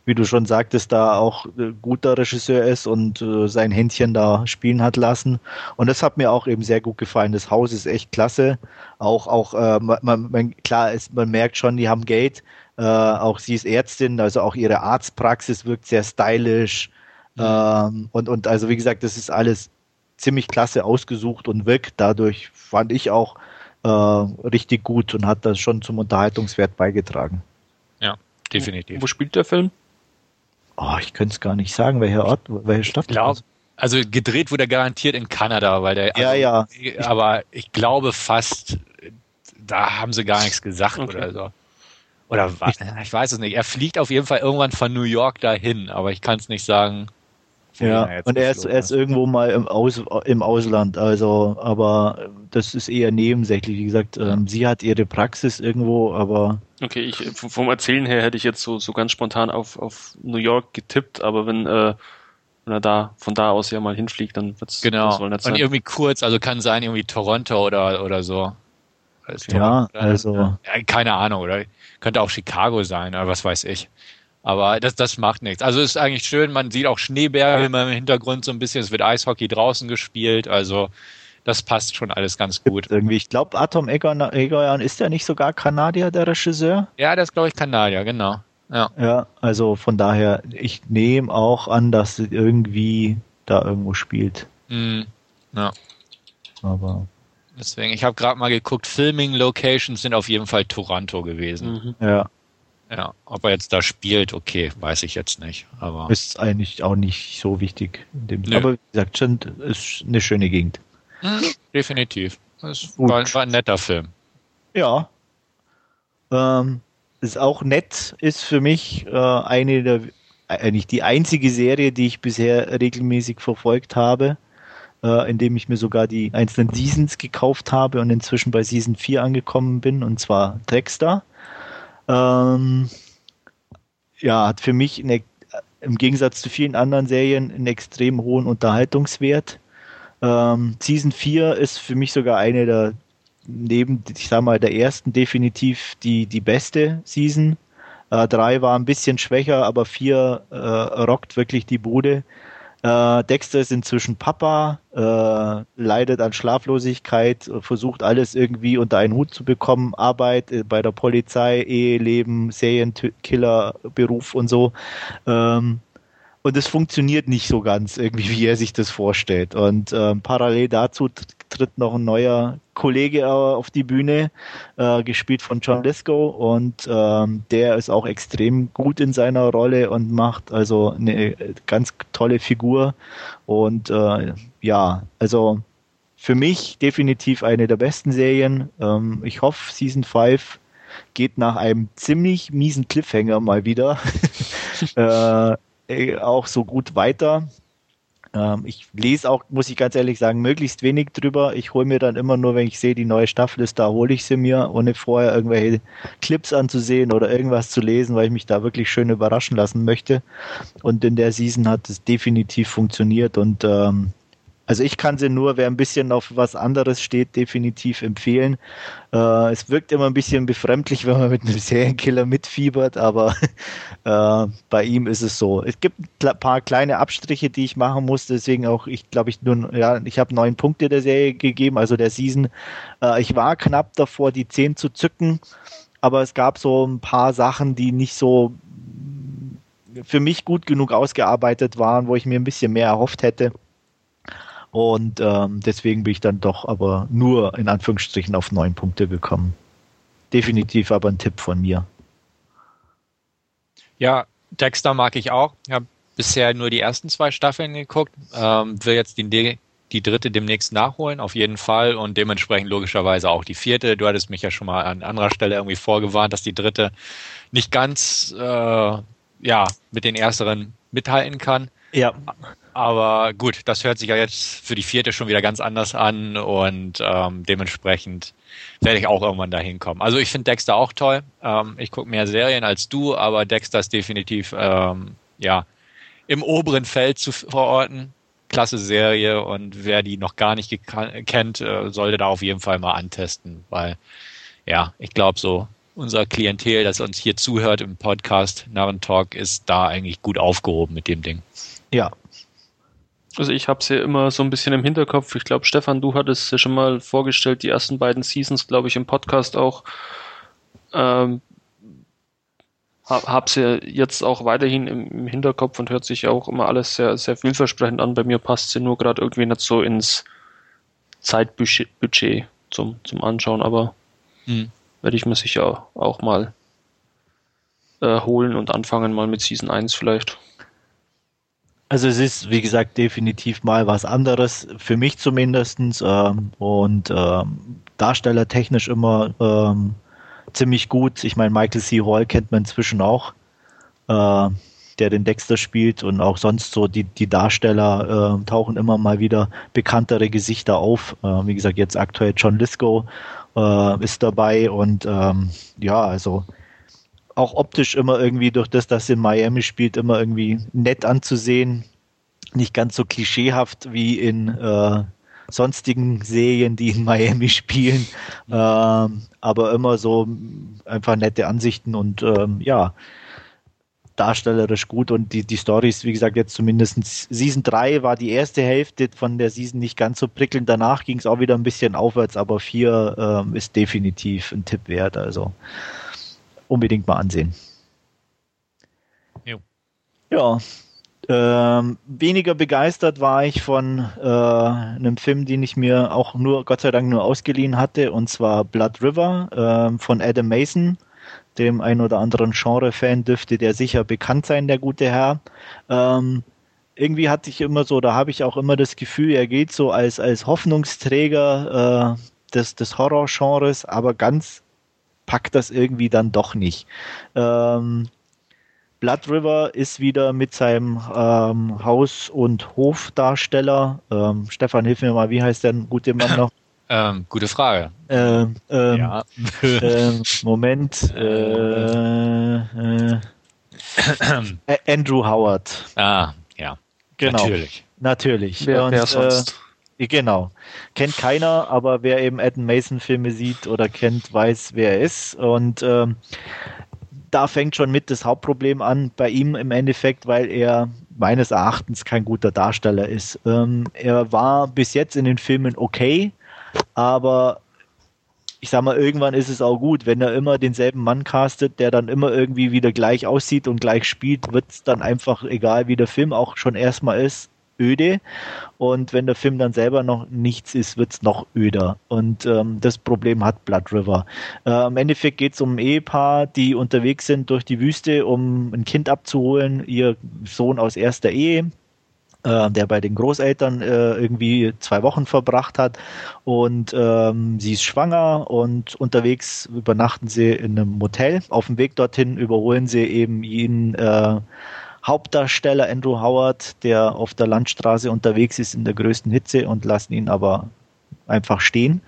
wie du schon sagtest, da auch äh, guter Regisseur ist und äh, sein Händchen da spielen hat lassen. Und das hat mir auch eben sehr gut gefallen. Das Haus ist echt klasse. Auch, auch äh, man, man, klar ist, man merkt schon, die haben Geld. Äh, auch sie ist Ärztin, also auch ihre Arztpraxis wirkt sehr stylisch. Mhm. Ähm, und, und also wie gesagt, das ist alles ziemlich klasse ausgesucht und wirkt dadurch, fand ich auch, äh, richtig gut und hat das schon zum Unterhaltungswert beigetragen. Ja, definitiv. Wo, wo spielt der Film? Oh, ich könnte es gar nicht sagen, welcher Ort, welche Stadt. Ich glaube, also gedreht wurde garantiert in Kanada, weil der. Also, ja, ja. Aber ich glaube fast, da haben sie gar nichts gesagt okay. oder so. Oder was? Ich weiß es nicht. Er fliegt auf jeden Fall irgendwann von New York dahin, aber ich kann es nicht sagen. Ja, und er ist, er ist irgendwo mal im, Aus, im Ausland, also, aber das ist eher nebensächlich. Wie gesagt, ähm, sie hat ihre Praxis irgendwo, aber. Okay, ich, vom Erzählen her hätte ich jetzt so, so ganz spontan auf, auf New York getippt, aber wenn, äh, wenn er da von da aus ja mal hinfliegt, dann wird es genau. Und irgendwie kurz, also kann sein irgendwie Toronto oder, oder so. Ja, also. Ja, keine Ahnung, oder könnte auch Chicago sein, oder was weiß ich. Aber das, das macht nichts. Also ist eigentlich schön, man sieht auch Schneeberge im Hintergrund so ein bisschen, es wird Eishockey draußen gespielt, also das passt schon alles ganz gut. Irgendwie, ich glaube, Atom Egoyan, ist der nicht sogar Kanadier, der Regisseur? Ja, der ist, glaube ich, Kanadier, genau. Ja. ja, also von daher, ich nehme auch an, dass irgendwie da irgendwo spielt. Mm, ja. Aber. Deswegen, ich habe gerade mal geguckt, Filming Locations sind auf jeden Fall Toronto gewesen. Mhm. Ja. Ja, ob er jetzt da spielt, okay, weiß ich jetzt nicht. Aber ist eigentlich auch nicht so wichtig. aber wie gesagt, schon ist eine schöne Gegend. Mhm, definitiv. Es war, war, ein netter Film. Ja. Ähm, ist auch nett, ist für mich äh, eine der, eigentlich die einzige Serie, die ich bisher regelmäßig verfolgt habe, äh, indem ich mir sogar die einzelnen Seasons gekauft habe und inzwischen bei Season 4 angekommen bin, und zwar Dexter. Ähm, ja, hat für mich eine, im Gegensatz zu vielen anderen Serien einen extrem hohen Unterhaltungswert. Ähm, Season 4 ist für mich sogar eine der, neben, ich sag mal, der ersten definitiv die, die beste Season. Äh, drei war ein bisschen schwächer, aber vier äh, rockt wirklich die Bude. Äh, Dexter ist inzwischen Papa, äh, leidet an Schlaflosigkeit, versucht alles irgendwie unter einen Hut zu bekommen, Arbeit äh, bei der Polizei, Eheleben, Serienkiller, Beruf und so. Ähm, und es funktioniert nicht so ganz irgendwie, wie er sich das vorstellt. Und ähm, parallel dazu tritt noch ein neuer Kollege äh, auf die Bühne, äh, gespielt von John Lisco und ähm, der ist auch extrem gut in seiner Rolle und macht also eine ganz tolle Figur und äh, ja, also für mich definitiv eine der besten Serien. Ähm, ich hoffe, Season 5 geht nach einem ziemlich miesen Cliffhanger mal wieder äh, auch so gut weiter. Ähm, ich lese auch, muss ich ganz ehrlich sagen, möglichst wenig drüber. Ich hole mir dann immer nur, wenn ich sehe, die neue Staffel ist da, hole ich sie mir, ohne vorher irgendwelche Clips anzusehen oder irgendwas zu lesen, weil ich mich da wirklich schön überraschen lassen möchte. Und in der Season hat es definitiv funktioniert und ähm, also ich kann sie nur, wer ein bisschen auf was anderes steht, definitiv empfehlen. Äh, es wirkt immer ein bisschen befremdlich, wenn man mit einem Serienkiller mitfiebert, aber äh, bei ihm ist es so. Es gibt ein paar kleine Abstriche, die ich machen muss, deswegen auch, ich glaube, ich nur, ja, ich habe neun Punkte der Serie gegeben, also der Season. Äh, ich war knapp davor, die zehn zu zücken, aber es gab so ein paar Sachen, die nicht so für mich gut genug ausgearbeitet waren, wo ich mir ein bisschen mehr erhofft hätte. Und ähm, deswegen bin ich dann doch aber nur in Anführungsstrichen auf neun Punkte gekommen. Definitiv aber ein Tipp von mir. Ja, Dexter mag ich auch. Ich habe bisher nur die ersten zwei Staffeln geguckt. Ähm, will jetzt die, die dritte demnächst nachholen, auf jeden Fall. Und dementsprechend logischerweise auch die vierte. Du hattest mich ja schon mal an anderer Stelle irgendwie vorgewarnt, dass die dritte nicht ganz äh, ja, mit den ersteren mithalten kann. Ja. Aber gut, das hört sich ja jetzt für die vierte schon wieder ganz anders an und ähm, dementsprechend werde ich auch irgendwann dahin kommen. Also ich finde Dexter auch toll. Ähm, ich gucke mehr Serien als du, aber Dexter ist definitiv ähm, ja im oberen Feld zu verorten. Klasse Serie und wer die noch gar nicht kennt, äh, sollte da auf jeden Fall mal antesten, weil ja, ich glaube so, unser Klientel, das uns hier zuhört im Podcast Narrentalk, ist da eigentlich gut aufgehoben mit dem Ding. Ja. Also ich habe es ja immer so ein bisschen im Hinterkopf. Ich glaube, Stefan, du hattest ja schon mal vorgestellt, die ersten beiden Seasons, glaube ich, im Podcast auch. Ähm, habe sie jetzt auch weiterhin im, Hinterkopf und hört sich auch immer alles sehr, sehr vielversprechend an. Bei mir passt sie nur gerade irgendwie nicht so ins Zeitbudget zum, zum Anschauen, aber hm. werde ich mir sicher auch mal äh, holen und anfangen mal mit Season 1 vielleicht. Also es ist, wie gesagt, definitiv mal was anderes, für mich zumindest. Ähm, und ähm, darstellertechnisch immer ähm, ziemlich gut. Ich meine, Michael C. Hall kennt man inzwischen auch, äh, der den Dexter spielt und auch sonst so die, die Darsteller äh, tauchen immer mal wieder bekanntere Gesichter auf. Äh, wie gesagt, jetzt aktuell John Lisco äh, ist dabei und ähm, ja, also auch optisch immer irgendwie durch das, dass in Miami spielt, immer irgendwie nett anzusehen. Nicht ganz so klischeehaft wie in äh, sonstigen Serien, die in Miami spielen. Ähm, aber immer so einfach nette Ansichten und ähm, ja, darstellerisch gut und die, die Stories, wie gesagt, jetzt zumindest Season 3 war die erste Hälfte von der Season nicht ganz so prickelnd. Danach ging es auch wieder ein bisschen aufwärts, aber 4 ähm, ist definitiv ein Tipp wert. Also unbedingt mal ansehen. Jo. Ja, ähm, weniger begeistert war ich von äh, einem Film, den ich mir auch nur, Gott sei Dank, nur ausgeliehen hatte, und zwar Blood River äh, von Adam Mason. Dem ein oder anderen Genre-Fan dürfte der sicher bekannt sein, der gute Herr. Ähm, irgendwie hatte ich immer so, da habe ich auch immer das Gefühl, er geht so als, als Hoffnungsträger äh, des, des Horror-Genres, aber ganz packt das irgendwie dann doch nicht. Ähm, Blood River ist wieder mit seinem ähm, Haus- und Hofdarsteller. Ähm, Stefan, hilf mir mal, wie heißt der gute Mann noch? Ähm, gute Frage. Ähm, ähm, ja. ähm, Moment. Äh, äh, Andrew Howard. Ah, ja. Genau. Natürlich. Natürlich. Wer, und, wer sonst? Äh, genau. Kennt keiner, aber wer eben Adam Mason Filme sieht oder kennt, weiß, wer er ist. Und ähm, da fängt schon mit das Hauptproblem an bei ihm im Endeffekt, weil er meines Erachtens kein guter Darsteller ist. Ähm, er war bis jetzt in den Filmen okay, aber ich sag mal, irgendwann ist es auch gut, wenn er immer denselben Mann castet, der dann immer irgendwie wieder gleich aussieht und gleich spielt, wird es dann einfach, egal wie der Film auch schon erstmal ist, öde. Und wenn der Film dann selber noch nichts ist, wird es noch öder. Und ähm, das Problem hat Blood River. Äh, Im Endeffekt geht es um ein Ehepaar, die unterwegs sind durch die Wüste, um ein Kind abzuholen, ihr Sohn aus erster Ehe äh, der bei den Großeltern äh, irgendwie zwei Wochen verbracht hat und ähm, sie ist schwanger und unterwegs übernachten sie in einem Motel. Auf dem Weg dorthin überholen sie eben ihn äh, Hauptdarsteller Andrew Howard, der auf der Landstraße unterwegs ist in der größten Hitze und lassen ihn aber einfach stehen.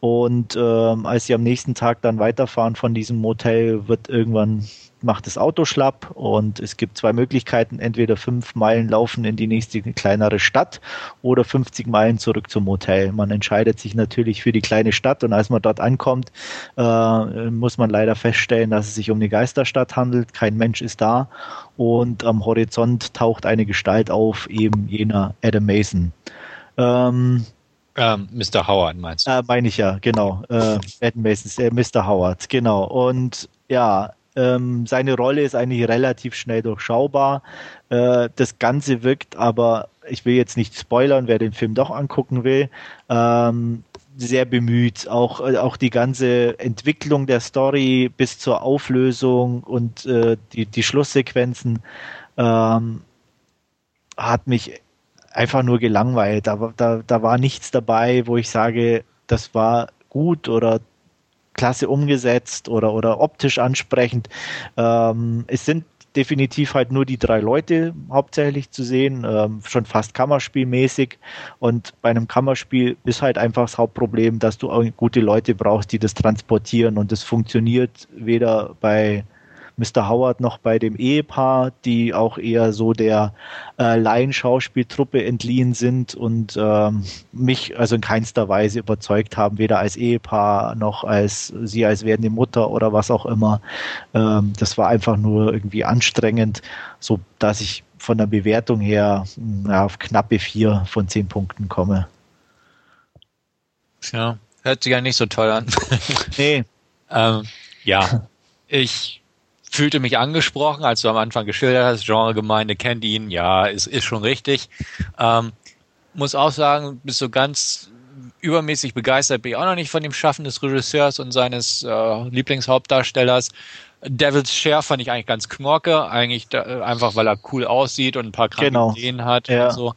Und ähm, als sie am nächsten Tag dann weiterfahren von diesem Motel, wird irgendwann macht das Auto schlapp und es gibt zwei Möglichkeiten, entweder fünf Meilen laufen in die nächste kleinere Stadt oder 50 Meilen zurück zum Motel. Man entscheidet sich natürlich für die kleine Stadt und als man dort ankommt, äh, muss man leider feststellen, dass es sich um eine Geisterstadt handelt. Kein Mensch ist da und am Horizont taucht eine Gestalt auf, eben jener Adam Mason. Ähm, ähm, Mr. Howard meinst du? Äh, meine ich ja, genau. Äh, Mason, äh, Mr. Howard, genau. Und ja, ähm, seine Rolle ist eigentlich relativ schnell durchschaubar. Äh, das Ganze wirkt aber, ich will jetzt nicht spoilern, wer den Film doch angucken will, ähm, sehr bemüht. Auch, äh, auch die ganze Entwicklung der Story bis zur Auflösung und äh, die, die Schlusssequenzen ähm, hat mich einfach nur gelangweilt. Da, da, da war nichts dabei, wo ich sage, das war gut oder klasse umgesetzt oder, oder optisch ansprechend. Ähm, es sind definitiv halt nur die drei Leute hauptsächlich zu sehen, ähm, schon fast Kammerspielmäßig. Und bei einem Kammerspiel ist halt einfach das Hauptproblem, dass du auch gute Leute brauchst, die das transportieren. Und das funktioniert weder bei Mr. Howard noch bei dem Ehepaar, die auch eher so der äh, Laienschauspieltruppe entliehen sind und ähm, mich also in keinster Weise überzeugt haben, weder als Ehepaar noch als sie als werdende Mutter oder was auch immer. Ähm, das war einfach nur irgendwie anstrengend, so dass ich von der Bewertung her ja, auf knappe vier von zehn Punkten komme. Ja, hört sich ja nicht so toll an. nee. ähm, ja, ich fühlte mich angesprochen, als du am Anfang geschildert hast, Genregemeinde kennt ihn, ja, ist, ist schon richtig. Ähm, muss auch sagen, bist so ganz übermäßig begeistert bin ich auch noch nicht von dem Schaffen des Regisseurs und seines äh, Lieblingshauptdarstellers. Devil's Share fand ich eigentlich ganz knorke, eigentlich da, einfach, weil er cool aussieht und ein paar kranke genau. Ideen hat ja. und so.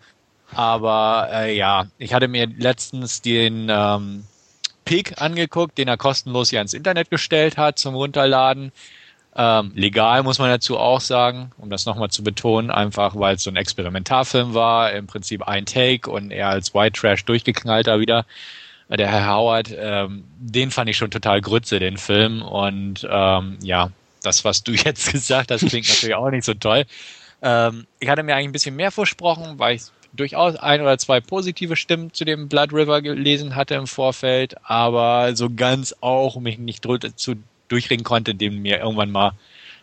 Aber äh, ja, ich hatte mir letztens den ähm, Peak angeguckt, den er kostenlos hier ins Internet gestellt hat zum Runterladen. Ähm, legal muss man dazu auch sagen, um das nochmal zu betonen, einfach weil es so ein Experimentarfilm war, im Prinzip ein Take und er als White Trash durchgeknallter wieder. Der Herr Howard, ähm, den fand ich schon total grütze, den Film. Und ähm, ja, das, was du jetzt gesagt hast, klingt natürlich auch nicht so toll. Ähm, ich hatte mir eigentlich ein bisschen mehr versprochen, weil ich durchaus ein oder zwei positive Stimmen zu dem Blood River gelesen hatte im Vorfeld, aber so ganz auch mich nicht zu durchreden konnte, den mir irgendwann mal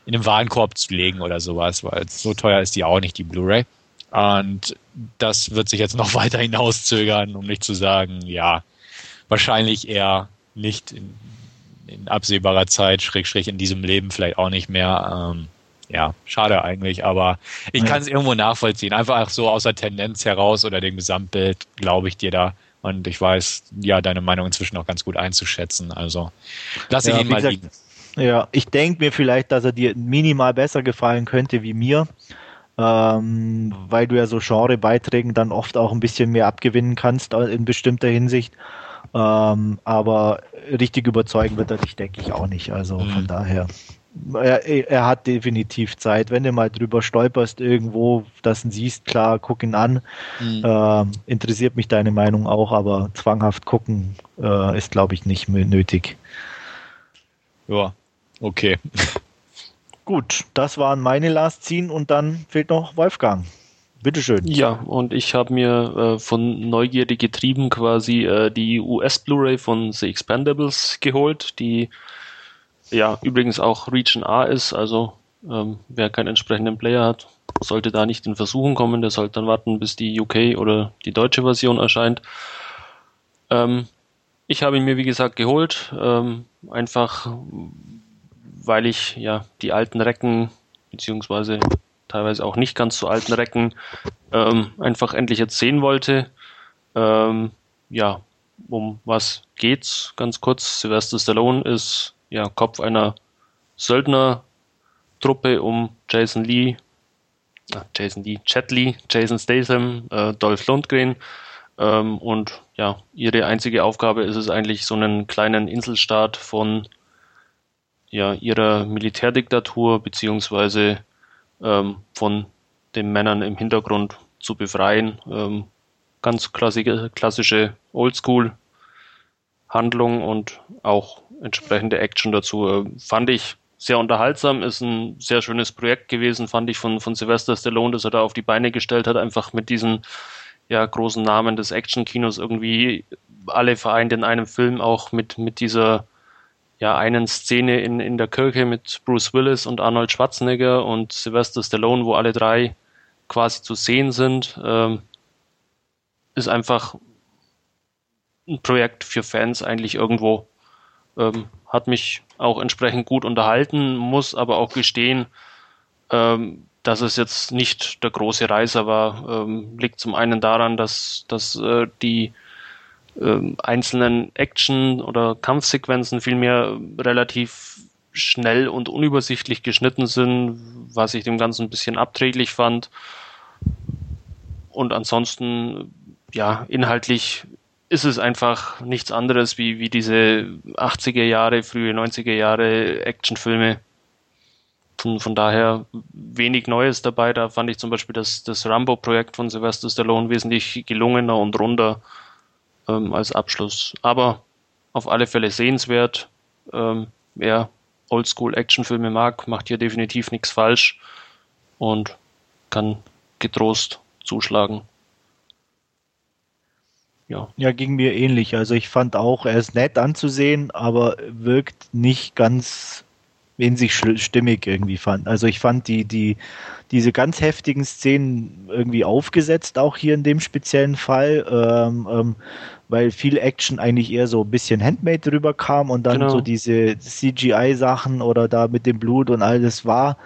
in den Warenkorb zu legen oder sowas, weil so teuer ist die auch nicht, die Blu-ray. Und das wird sich jetzt noch weiter hinauszögern, um nicht zu sagen, ja, wahrscheinlich eher nicht in, in absehbarer Zeit, schräg, schräg in diesem Leben vielleicht auch nicht mehr. Ähm, ja, schade eigentlich, aber ich kann es irgendwo nachvollziehen. Einfach so aus der Tendenz heraus oder dem Gesamtbild glaube ich dir da. Und ich weiß, ja, deine Meinung inzwischen auch ganz gut einzuschätzen. Also lass ich ja, ihn mal gesagt, liegen. Ja, ich denke mir vielleicht, dass er dir minimal besser gefallen könnte wie mir, ähm, weil du ja so Genrebeiträgen dann oft auch ein bisschen mehr abgewinnen kannst in bestimmter Hinsicht. Ähm, aber richtig überzeugen wird er dich, denke ich, auch nicht. Also mhm. von daher. Er, er, hat definitiv Zeit. Wenn du mal drüber stolperst irgendwo, das siehst, klar, guck ihn an. Mhm. Äh, interessiert mich deine Meinung auch, aber zwanghaft gucken äh, ist, glaube ich, nicht nötig. Ja, okay. Gut, das waren meine Last Scene und dann fehlt noch Wolfgang. Bitteschön. Ja, und ich habe mir äh, von Neugierde getrieben quasi äh, die US Blu-ray von The Expendables geholt, die ja übrigens auch Region A ist, also ähm, wer keinen entsprechenden Player hat, sollte da nicht in Versuchen kommen, der sollte dann warten, bis die UK oder die deutsche Version erscheint. Ähm, ich habe ihn mir wie gesagt geholt, ähm, einfach weil ich ja die alten Recken beziehungsweise teilweise auch nicht ganz so alten Recken ähm, einfach endlich jetzt sehen wollte. Ähm, ja, um was geht's? Ganz kurz. Sylvester Stallone ist ja Kopf einer Söldnertruppe um Jason Lee, äh, Jason Lee, Chet Lee, Jason Statham, äh, Dolph Lundgren. Ähm, und ja, ihre einzige Aufgabe ist es eigentlich, so einen kleinen Inselstaat von ja, ihrer Militärdiktatur beziehungsweise ähm, von den Männern im Hintergrund zu befreien. Ähm, ganz klassische, klassische Oldschool-Handlung und auch entsprechende Action dazu. Äh, fand ich sehr unterhaltsam, ist ein sehr schönes Projekt gewesen, fand ich von, von Sylvester Stallone, das er da auf die Beine gestellt hat, einfach mit diesen ja, großen Namen des Action-Kinos irgendwie alle vereint in einem Film, auch mit, mit dieser ja, einen Szene in, in der Kirche mit Bruce Willis und Arnold Schwarzenegger und Sylvester Stallone, wo alle drei quasi zu sehen sind, ähm, ist einfach ein Projekt für Fans eigentlich irgendwo. Ähm, hat mich auch entsprechend gut unterhalten, muss aber auch gestehen, ähm, dass es jetzt nicht der große Reißer war. Ähm, liegt zum einen daran, dass, dass äh, die äh, einzelnen Action- oder Kampfsequenzen vielmehr relativ schnell und unübersichtlich geschnitten sind, was ich dem Ganzen ein bisschen abträglich fand. Und ansonsten, ja, inhaltlich ist es einfach nichts anderes wie, wie diese 80er Jahre, frühe 90er Jahre Actionfilme. Von, von daher wenig Neues dabei. Da fand ich zum Beispiel das, das Rambo-Projekt von Sylvester Stallone wesentlich gelungener und runder ähm, als Abschluss. Aber auf alle Fälle sehenswert. Ähm, wer Oldschool-Actionfilme mag, macht hier definitiv nichts falsch und kann getrost zuschlagen. Ja. ja, ging mir ähnlich. Also ich fand auch, er ist nett anzusehen, aber wirkt nicht ganz in sich stimmig irgendwie fand. Also ich fand die, die, diese ganz heftigen Szenen irgendwie aufgesetzt, auch hier in dem speziellen Fall, ähm, ähm, weil viel Action eigentlich eher so ein bisschen Handmade rüberkam und dann genau. so diese CGI-Sachen oder da mit dem Blut und alles war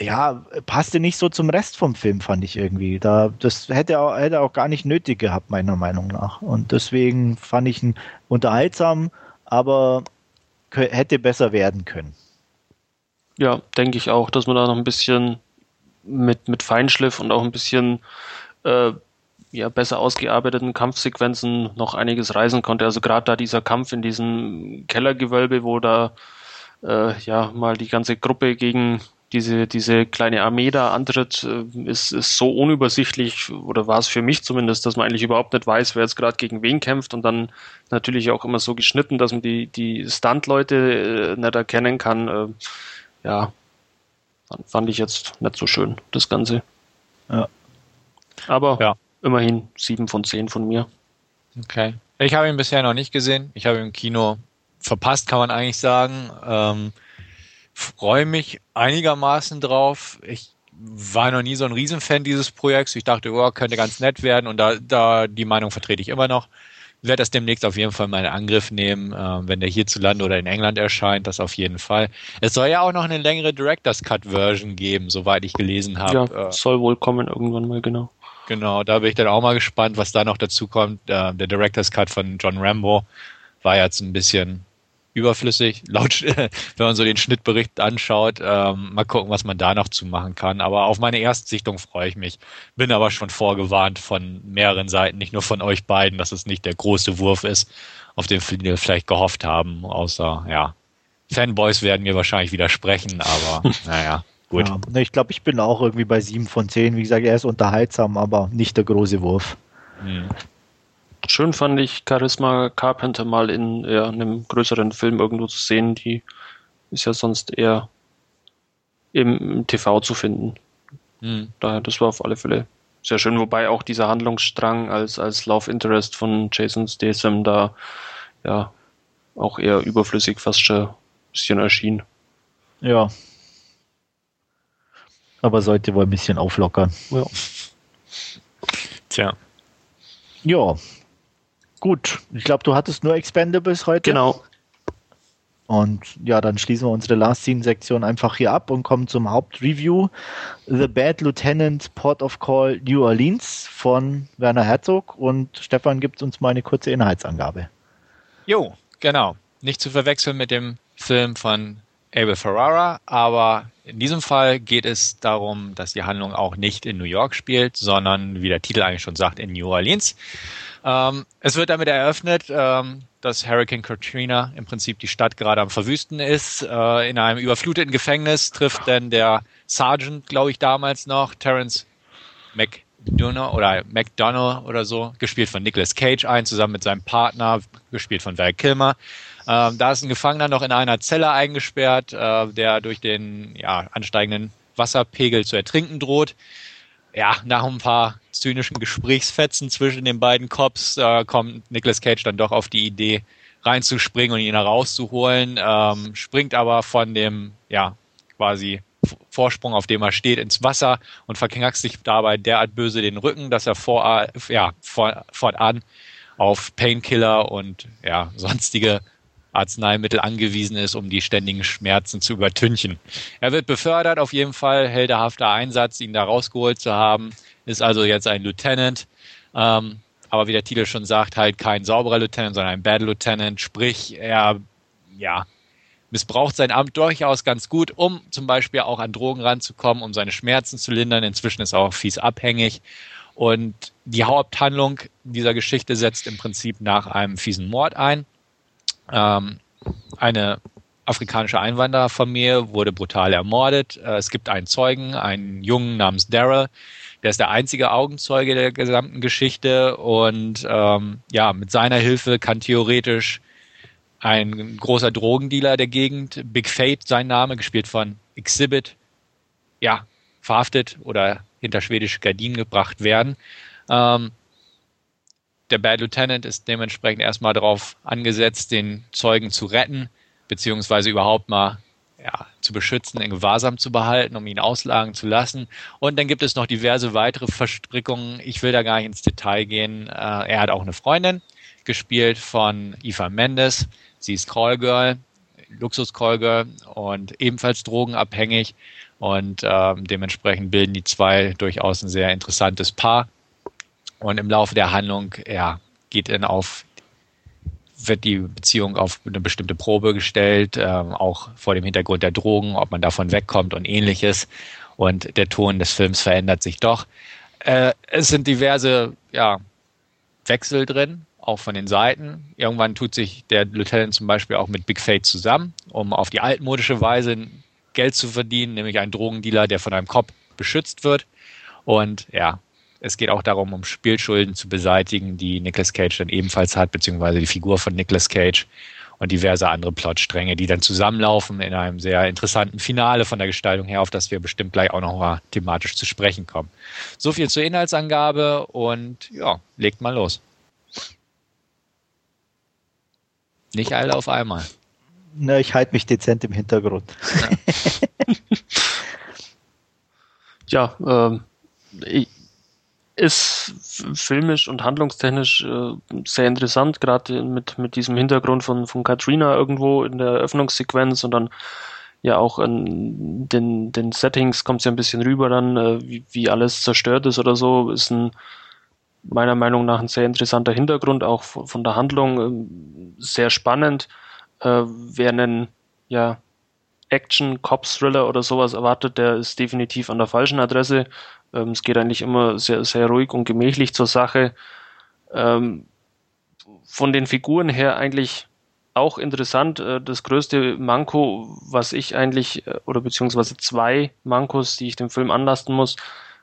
ja, passte nicht so zum Rest vom Film, fand ich irgendwie. Da, das hätte auch, hätte auch gar nicht nötig gehabt, meiner Meinung nach. Und deswegen fand ich ihn unterhaltsam, aber hätte besser werden können. Ja, denke ich auch, dass man da noch ein bisschen mit, mit Feinschliff und auch ein bisschen äh, ja, besser ausgearbeiteten Kampfsequenzen noch einiges reisen konnte. Also gerade da dieser Kampf in diesem Kellergewölbe, wo da äh, ja mal die ganze Gruppe gegen diese, diese kleine Armee da antritt, äh, ist, ist so unübersichtlich, oder war es für mich zumindest, dass man eigentlich überhaupt nicht weiß, wer jetzt gerade gegen wen kämpft und dann natürlich auch immer so geschnitten, dass man die, die Stunt-Leute äh, nicht erkennen kann. Äh, ja, fand ich jetzt nicht so schön, das Ganze. Ja. Aber ja. immerhin sieben von zehn von mir. Okay. Ich habe ihn bisher noch nicht gesehen. Ich habe ihn im Kino verpasst, kann man eigentlich sagen. Ähm, freue mich einigermaßen drauf. Ich war noch nie so ein Riesenfan dieses Projekts. Ich dachte, oh, könnte ganz nett werden und da, da die Meinung vertrete ich immer noch. Ich werde das demnächst auf jeden Fall mal in Angriff nehmen, äh, wenn der hierzulande oder in England erscheint, das auf jeden Fall. Es soll ja auch noch eine längere Director's Cut Version geben, soweit ich gelesen habe. Ja, äh, soll wohl kommen irgendwann mal, genau. Genau, da bin ich dann auch mal gespannt, was da noch dazu kommt. Äh, der Director's Cut von John Rambo war jetzt ein bisschen überflüssig, laut, wenn man so den Schnittbericht anschaut. Ähm, mal gucken, was man da noch zu machen kann. Aber auf meine Erstsichtung freue ich mich. Bin aber schon vorgewarnt von mehreren Seiten, nicht nur von euch beiden, dass es nicht der große Wurf ist, auf den wir vielleicht gehofft haben. Außer, ja, Fanboys werden mir wahrscheinlich widersprechen, aber naja. Gut. Ja, ich glaube, ich bin auch irgendwie bei sieben von zehn. Wie gesagt, er ist unterhaltsam, aber nicht der große Wurf. Hm schön fand ich Charisma Carpenter mal in ja, einem größeren Film irgendwo zu sehen. Die ist ja sonst eher im TV zu finden. Mhm. Daher, das war auf alle Fälle sehr schön, wobei auch dieser Handlungsstrang als, als Love Interest von Jason Statham da ja auch eher überflüssig fast schon ein bisschen erschien. Ja. Aber sollte wohl ein bisschen auflockern. Ja. Tja. Ja, Gut, ich glaube, du hattest nur Expendables heute. Genau. Und ja, dann schließen wir unsere Last Scene-Sektion einfach hier ab und kommen zum Hauptreview. The Bad Lieutenant Port of Call New Orleans von Werner Herzog. Und Stefan gibt uns mal eine kurze Inhaltsangabe. Jo, genau. Nicht zu verwechseln mit dem Film von Abel Ferrara, aber in diesem Fall geht es darum, dass die Handlung auch nicht in New York spielt, sondern wie der Titel eigentlich schon sagt, in New Orleans. Ähm, es wird damit eröffnet, ähm, dass Hurricane Katrina im Prinzip die Stadt gerade am Verwüsten ist. Äh, in einem überfluteten Gefängnis trifft dann der Sergeant, glaube ich, damals noch, Terence McDonough oder McDonough oder so, gespielt von Nicolas Cage ein, zusammen mit seinem Partner, gespielt von Val Kilmer. Ähm, da ist ein Gefangener noch in einer Zelle eingesperrt, äh, der durch den ja, ansteigenden Wasserpegel zu ertrinken droht ja, nach ein paar zynischen Gesprächsfetzen zwischen den beiden Cops äh, kommt Nicolas Cage dann doch auf die Idee, reinzuspringen und ihn herauszuholen, ähm, springt aber von dem, ja, quasi Vorsprung, auf dem er steht, ins Wasser und verknackst sich dabei derart böse den Rücken, dass er vor, ja, fortan auf Painkiller und ja, sonstige Arzneimittel angewiesen ist, um die ständigen Schmerzen zu übertünchen. Er wird befördert, auf jeden Fall, heldenhafter Einsatz, ihn da rausgeholt zu haben, ist also jetzt ein Lieutenant. Ähm, aber wie der Titel schon sagt, halt kein sauberer Lieutenant, sondern ein Bad Lieutenant, sprich, er, ja, missbraucht sein Amt durchaus ganz gut, um zum Beispiel auch an Drogen ranzukommen, um seine Schmerzen zu lindern. Inzwischen ist er auch fies abhängig. Und die Haupthandlung dieser Geschichte setzt im Prinzip nach einem fiesen Mord ein. Ähm, eine afrikanische Einwandererfamilie wurde brutal ermordet. Äh, es gibt einen Zeugen, einen Jungen namens Daryl. Der ist der einzige Augenzeuge der gesamten Geschichte und ähm, ja, mit seiner Hilfe kann theoretisch ein großer Drogendealer der Gegend, Big Fate sein Name, gespielt von Exhibit, ja, verhaftet oder hinter schwedische Gardinen gebracht werden. Ähm, der Bad Lieutenant ist dementsprechend erstmal darauf angesetzt, den Zeugen zu retten, beziehungsweise überhaupt mal ja, zu beschützen, in Gewahrsam zu behalten, um ihn auslagen zu lassen. Und dann gibt es noch diverse weitere Verstrickungen. Ich will da gar nicht ins Detail gehen. Äh, er hat auch eine Freundin, gespielt von Eva Mendes. Sie ist Callgirl, Luxus-Callgirl und ebenfalls drogenabhängig. Und ähm, dementsprechend bilden die zwei durchaus ein sehr interessantes Paar. Und im Laufe der Handlung, ja, geht dann auf, wird die Beziehung auf eine bestimmte Probe gestellt, ähm, auch vor dem Hintergrund der Drogen, ob man davon wegkommt und ähnliches. Und der Ton des Films verändert sich doch. Äh, es sind diverse, ja, Wechsel drin, auch von den Seiten. Irgendwann tut sich der Lieutenant zum Beispiel auch mit Big Fate zusammen, um auf die altmodische Weise Geld zu verdienen, nämlich ein Drogendealer, der von einem Cop beschützt wird. Und ja, es geht auch darum, um Spielschulden zu beseitigen, die Nicolas Cage dann ebenfalls hat, beziehungsweise die Figur von Nicolas Cage und diverse andere Plotstränge, die dann zusammenlaufen in einem sehr interessanten Finale von der Gestaltung her, auf das wir bestimmt gleich auch noch mal thematisch zu sprechen kommen. So viel zur Inhaltsangabe und ja, legt mal los. Nicht alle auf einmal. Na, ich halte mich dezent im Hintergrund. Ja, ja ähm, ist filmisch und handlungstechnisch äh, sehr interessant, gerade mit, mit diesem Hintergrund von, von Katrina irgendwo in der Eröffnungssequenz und dann ja auch in den, den Settings kommt es ja ein bisschen rüber dann, äh, wie, wie alles zerstört ist oder so, ist ein meiner Meinung nach ein sehr interessanter Hintergrund, auch von der Handlung ähm, sehr spannend. Äh, wer einen ja, Action, Cops-Thriller oder sowas erwartet, der ist definitiv an der falschen Adresse. Ähm, es geht eigentlich immer sehr, sehr ruhig und gemächlich zur Sache. Ähm, von den Figuren her eigentlich auch interessant. Äh, das größte Manko, was ich eigentlich, äh, oder beziehungsweise zwei Mankos, die ich dem Film anlasten muss,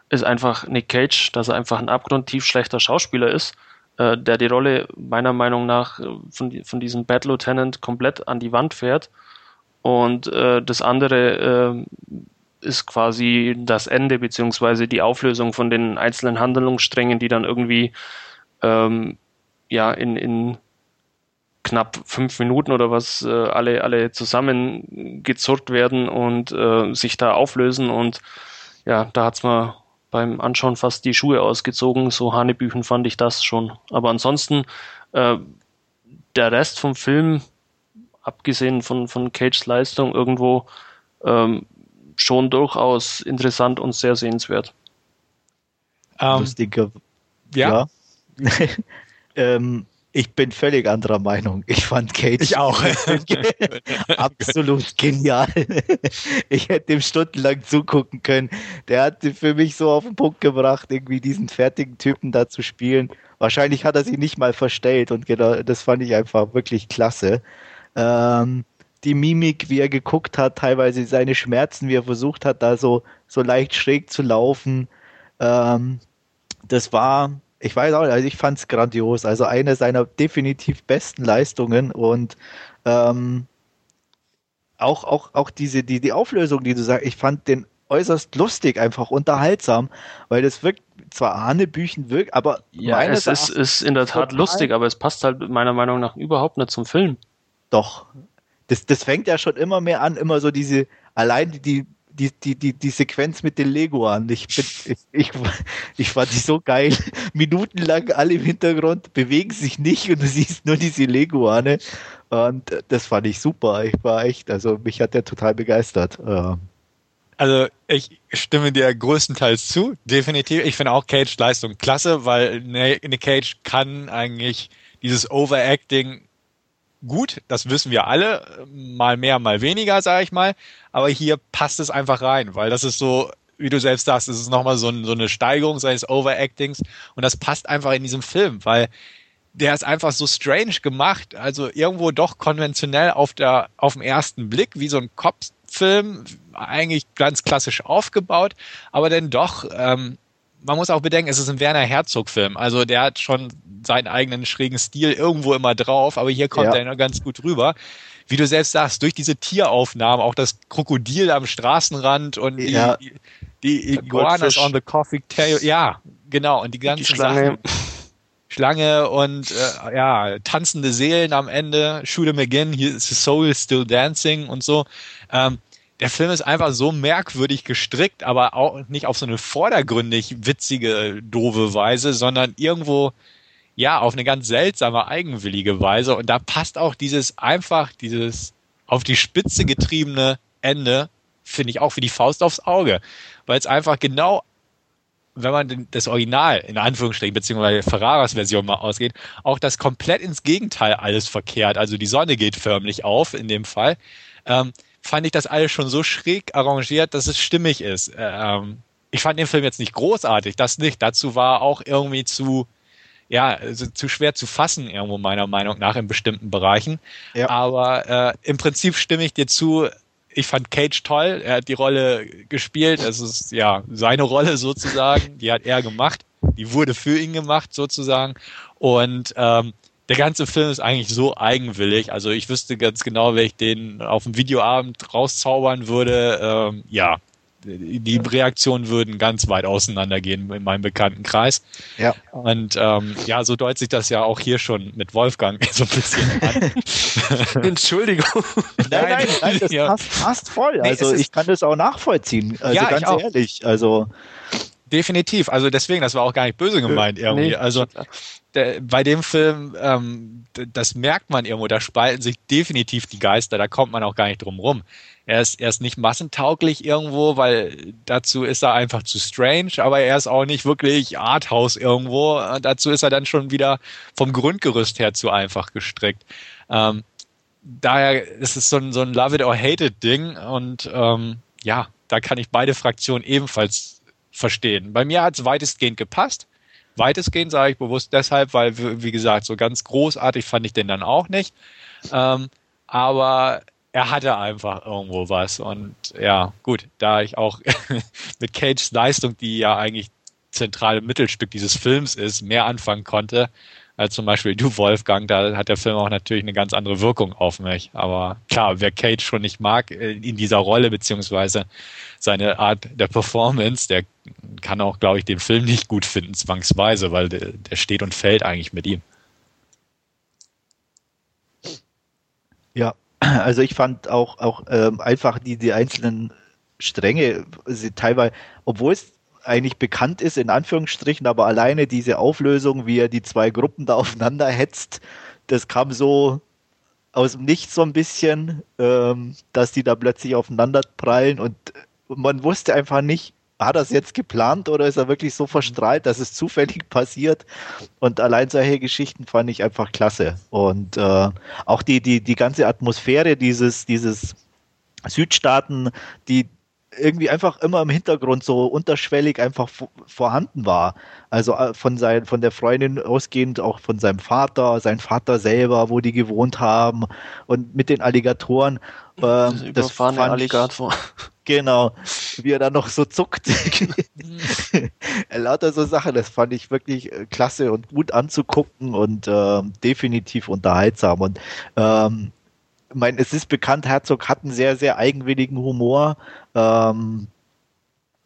ist einfach Nick Cage, dass er einfach ein abgrundtief schlechter Schauspieler ist, äh, der die Rolle meiner Meinung nach von, von diesem Bad Lieutenant komplett an die Wand fährt. Und das andere äh, ist quasi das Ende beziehungsweise die Auflösung von den einzelnen Handlungssträngen, die dann irgendwie ähm, ja in, in knapp fünf Minuten oder was äh, alle alle zusammengezurrt werden und äh, sich da auflösen und ja, da hat's mal beim Anschauen fast die Schuhe ausgezogen. So Hanebüchen fand ich das schon. Aber ansonsten, äh, der Rest vom Film, abgesehen von, von Cages Leistung, irgendwo ähm, schon durchaus interessant und sehr sehenswert. Ähm, Lustiger. Ja. ja. ähm, ich bin völlig anderer Meinung. Ich fand Cage ich auch. absolut genial. Ich hätte ihm stundenlang zugucken können. Der hat für mich so auf den Punkt gebracht, irgendwie diesen fertigen Typen da zu spielen. Wahrscheinlich hat er sich nicht mal verstellt und genau, das fand ich einfach wirklich klasse. Ähm, die Mimik, wie er geguckt hat, teilweise seine Schmerzen, wie er versucht hat, da so, so leicht schräg zu laufen. Ähm, das war ich weiß auch, also ich fand es grandios. Also eine seiner definitiv besten Leistungen und ähm, auch, auch, auch diese, die, die Auflösung, die du sagst, ich fand den äußerst lustig, einfach unterhaltsam, weil das wirkt zwar Hanebüchen wirkt, aber ja, es ist, ist in der Tat lustig, aber es passt halt meiner Meinung nach überhaupt nicht zum Film. Doch. Das, das fängt ja schon immer mehr an, immer so diese, allein die, die, die, die, die Sequenz mit den Lego an. Ich, bin, ich, ich, ich fand die so geil. Minutenlang alle im Hintergrund bewegen sich nicht und du siehst nur diese Leguane. Und das fand ich super. Ich war echt, also mich hat der total begeistert. Also ich stimme dir größtenteils zu, definitiv. Ich finde auch Cage Leistung klasse, weil Nick Cage kann eigentlich dieses Overacting gut, das wissen wir alle, mal mehr, mal weniger, sage ich mal. Aber hier passt es einfach rein, weil das ist so, wie du selbst sagst, es ist nochmal so, ein, so eine Steigerung seines Overactings und das passt einfach in diesem Film, weil der ist einfach so strange gemacht, also irgendwo doch konventionell auf der, auf den ersten Blick, wie so ein Cop-Film, eigentlich ganz klassisch aufgebaut, aber dann doch ähm, man muss auch bedenken, es ist ein Werner Herzog-Film. Also der hat schon seinen eigenen schrägen Stil irgendwo immer drauf, aber hier kommt ja. er noch ganz gut rüber. Wie du selbst sagst, durch diese Tieraufnahmen, auch das Krokodil am Straßenrand und ja. die, die Iguanas on the Coffee Tail, ja, genau, und die ganzen die Schlange. Sachen. Schlange und äh, ja, tanzende Seelen am Ende, shoot him again, here is the soul still dancing und so. Ähm, der Film ist einfach so merkwürdig gestrickt, aber auch nicht auf so eine vordergründig witzige, doofe Weise, sondern irgendwo, ja, auf eine ganz seltsame, eigenwillige Weise. Und da passt auch dieses einfach, dieses auf die Spitze getriebene Ende, finde ich auch wie die Faust aufs Auge. Weil es einfach genau, wenn man das Original, in Anführungsstrichen, beziehungsweise Ferraras Version mal ausgeht, auch das komplett ins Gegenteil alles verkehrt. Also die Sonne geht förmlich auf in dem Fall. Ähm, fand ich das alles schon so schräg arrangiert, dass es stimmig ist. Ähm, ich fand den Film jetzt nicht großartig, das nicht. Dazu war auch irgendwie zu, ja, also zu schwer zu fassen, irgendwo meiner Meinung nach in bestimmten Bereichen. Ja. Aber äh, im Prinzip stimme ich dir zu. Ich fand Cage toll. Er hat die Rolle gespielt. Es ist ja seine Rolle sozusagen. Die hat er gemacht. Die wurde für ihn gemacht sozusagen. Und ähm, der ganze Film ist eigentlich so eigenwillig. Also ich wüsste ganz genau, wenn ich den auf dem Videoabend rauszaubern würde. Ähm, ja, die Reaktionen würden ganz weit auseinandergehen in meinem Bekanntenkreis. Ja. Und ähm, ja, so deutet sich das ja auch hier schon mit Wolfgang so ein bisschen an. Entschuldigung. Nein, nein, nein, das ja. passt, passt voll. Also nee, ich kann das auch nachvollziehen. Also ja, ganz ehrlich. Also Definitiv. Also deswegen, das war auch gar nicht böse gemeint irgendwie. Nee, also der, bei dem Film, ähm, das merkt man irgendwo, da spalten sich definitiv die Geister, da kommt man auch gar nicht drum rum. Er ist, er ist nicht massentauglich irgendwo, weil dazu ist er einfach zu strange, aber er ist auch nicht wirklich Arthouse irgendwo. Dazu ist er dann schon wieder vom Grundgerüst her zu einfach gestrickt. Ähm, daher ist es so ein, so ein Love it or hate it Ding und ähm, ja, da kann ich beide Fraktionen ebenfalls verstehen. Bei mir hat es weitestgehend gepasst. Weitestgehend sage ich bewusst deshalb, weil, wie gesagt, so ganz großartig fand ich den dann auch nicht. Ähm, aber er hatte einfach irgendwo was. Und ja, gut, da ich auch mit Cages Leistung, die ja eigentlich zentrale Mittelstück dieses Films ist, mehr anfangen konnte, als zum Beispiel du, Wolfgang, da hat der Film auch natürlich eine ganz andere Wirkung auf mich. Aber klar, wer Cage schon nicht mag äh, in dieser Rolle, beziehungsweise seine Art der Performance, der kann auch, glaube ich, den Film nicht gut finden, zwangsweise, weil der, steht und fällt eigentlich mit ihm. Ja, also ich fand auch, auch ähm, einfach die, die einzelnen Stränge, teilweise, obwohl es eigentlich bekannt ist, in Anführungsstrichen, aber alleine diese Auflösung, wie er die zwei Gruppen da aufeinander hetzt, das kam so aus dem Nichts so ein bisschen, ähm, dass die da plötzlich aufeinander prallen und man wusste einfach nicht, hat er es jetzt geplant oder ist er wirklich so verstrahlt, dass es zufällig passiert? Und allein solche Geschichten fand ich einfach klasse. Und äh, auch die, die, die ganze Atmosphäre dieses, dieses Südstaaten, die, irgendwie einfach immer im Hintergrund so unterschwellig einfach vorhanden war. Also äh, von, sein, von der Freundin ausgehend auch von seinem Vater, sein Vater selber, wo die gewohnt haben und mit den Alligatoren. Ähm, das fand Alligator. Genau, wie er dann noch so zuckt. Lauter so Sachen, das fand ich wirklich äh, klasse und gut anzugucken und äh, definitiv unterhaltsam. Und ähm, ich meine, es ist bekannt, Herzog hat einen sehr, sehr eigenwilligen Humor. Ähm,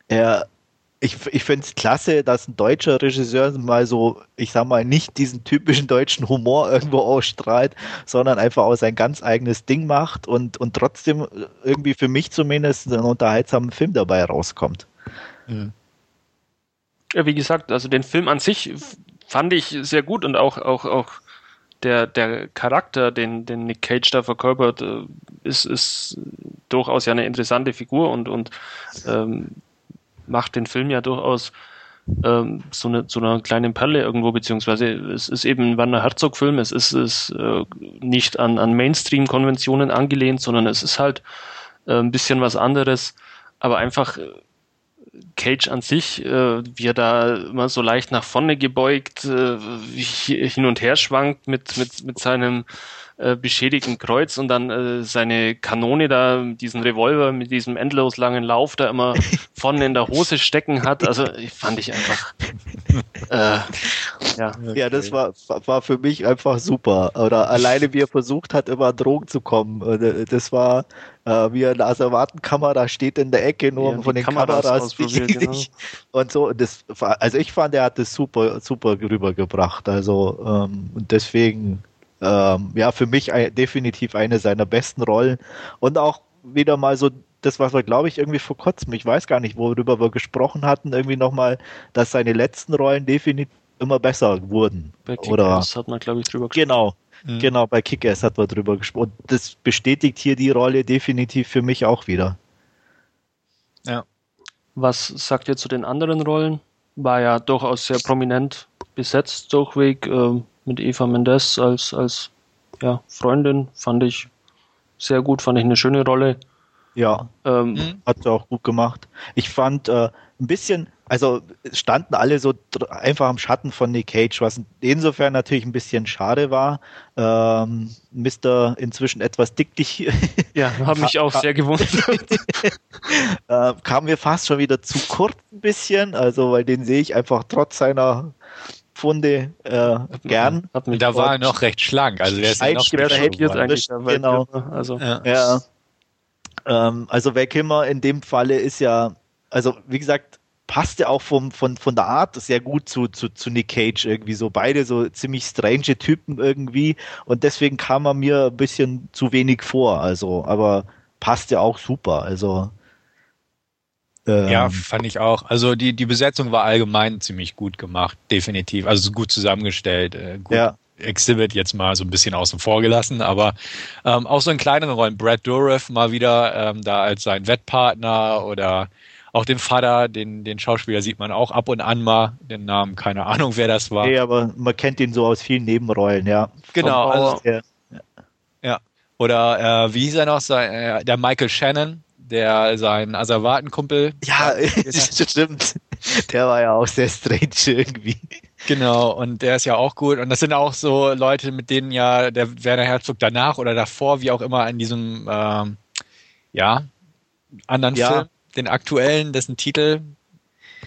er, ich ich finde es klasse, dass ein deutscher Regisseur mal so, ich sag mal, nicht diesen typischen deutschen Humor irgendwo ausstrahlt, sondern einfach auch sein ganz eigenes Ding macht und, und trotzdem irgendwie für mich zumindest einen unterhaltsamen Film dabei rauskommt. Mhm. Ja, wie gesagt, also den Film an sich fand ich sehr gut und auch, auch, auch der, der Charakter, den, den Nick Cage da verkörpert, äh, ist, ist durchaus ja eine interessante Figur und, und ähm, macht den Film ja durchaus ähm, so, eine, so eine kleine Perle irgendwo, beziehungsweise es ist eben ein Werner Herzog-Film, es ist, ist äh, nicht an, an Mainstream-Konventionen angelehnt, sondern es ist halt äh, ein bisschen was anderes, aber einfach äh, Cage an sich, äh, wie er da immer so leicht nach vorne gebeugt, äh, hin und her schwankt mit, mit, mit seinem äh, beschädigten Kreuz und dann äh, seine Kanone da, diesen Revolver mit diesem endlos langen Lauf da immer vorne in der Hose stecken hat. Also fand ich einfach. Äh, ja. ja, das war, war für mich einfach super. Oder alleine wie er versucht hat, immer an Drogen zu kommen. Äh, das war, äh, wie in der Asservatenkamera steht in der Ecke, nur ja, von den Kameras, Kameras genau. und so. Das, also ich fand, er hat das super, super rübergebracht. Also ähm, und deswegen ähm, ja, für mich ein, definitiv eine seiner besten Rollen und auch wieder mal so das, was wir, glaube ich, irgendwie vor kurzem, ich weiß gar nicht, worüber wir gesprochen hatten, irgendwie nochmal, dass seine letzten Rollen definitiv immer besser wurden. Bei Kick-Ass hat man, glaube ich, drüber gesprochen. Genau, mhm. genau, bei Kick-Ass hat man drüber gesprochen. Und das bestätigt hier die Rolle definitiv für mich auch wieder. Ja. Was sagt ihr zu den anderen Rollen? War ja durchaus sehr prominent besetzt durchweg. Ähm, mit Eva Mendes als, als ja, Freundin. Fand ich sehr gut, fand ich eine schöne Rolle. Ja, ähm, mhm. hat sie auch gut gemacht. Ich fand äh, ein bisschen, also standen alle so einfach am Schatten von Nick Cage, was insofern natürlich ein bisschen schade war. Ähm, Mr. inzwischen etwas dicklich. Ja, habe mich auch sehr gewundert. äh, kam mir fast schon wieder zu kurz ein bisschen, also weil den sehe ich einfach trotz seiner Pfunde äh, gern. da war er noch recht schlank, also der ist ja noch jetzt eigentlich genau. Also, ja. ja. Ähm, also Val Kilmer in dem Falle ist ja, also wie gesagt, passt ja auch vom, von, von der Art sehr gut zu, zu, zu Nick Cage irgendwie so. Beide so ziemlich strange Typen irgendwie und deswegen kam er mir ein bisschen zu wenig vor. Also, aber passt ja auch super. Also ähm, ja, fand ich auch. Also die, die Besetzung war allgemein ziemlich gut gemacht, definitiv. Also gut zusammengestellt. Äh, gut ja. Exhibit jetzt mal so ein bisschen außen vor gelassen, aber ähm, auch so in kleineren Rollen. Brad Dourif mal wieder ähm, da als sein Wettpartner oder auch den Vater, den, den Schauspieler sieht man auch ab und an mal, den Namen, keine Ahnung, wer das war. Nee, aber man kennt ihn so aus vielen Nebenrollen, ja. Genau. Also, ja. ja. Oder äh, wie hieß er noch? Äh, der Michael Shannon, der sein Asservatenkumpel. Ja, stimmt. Der war ja auch sehr strange irgendwie. Genau, und der ist ja auch gut. Und das sind auch so Leute, mit denen ja der Werner Herzog danach oder davor, wie auch immer, in diesem ähm, ja, anderen ja. Film, den aktuellen, dessen Titel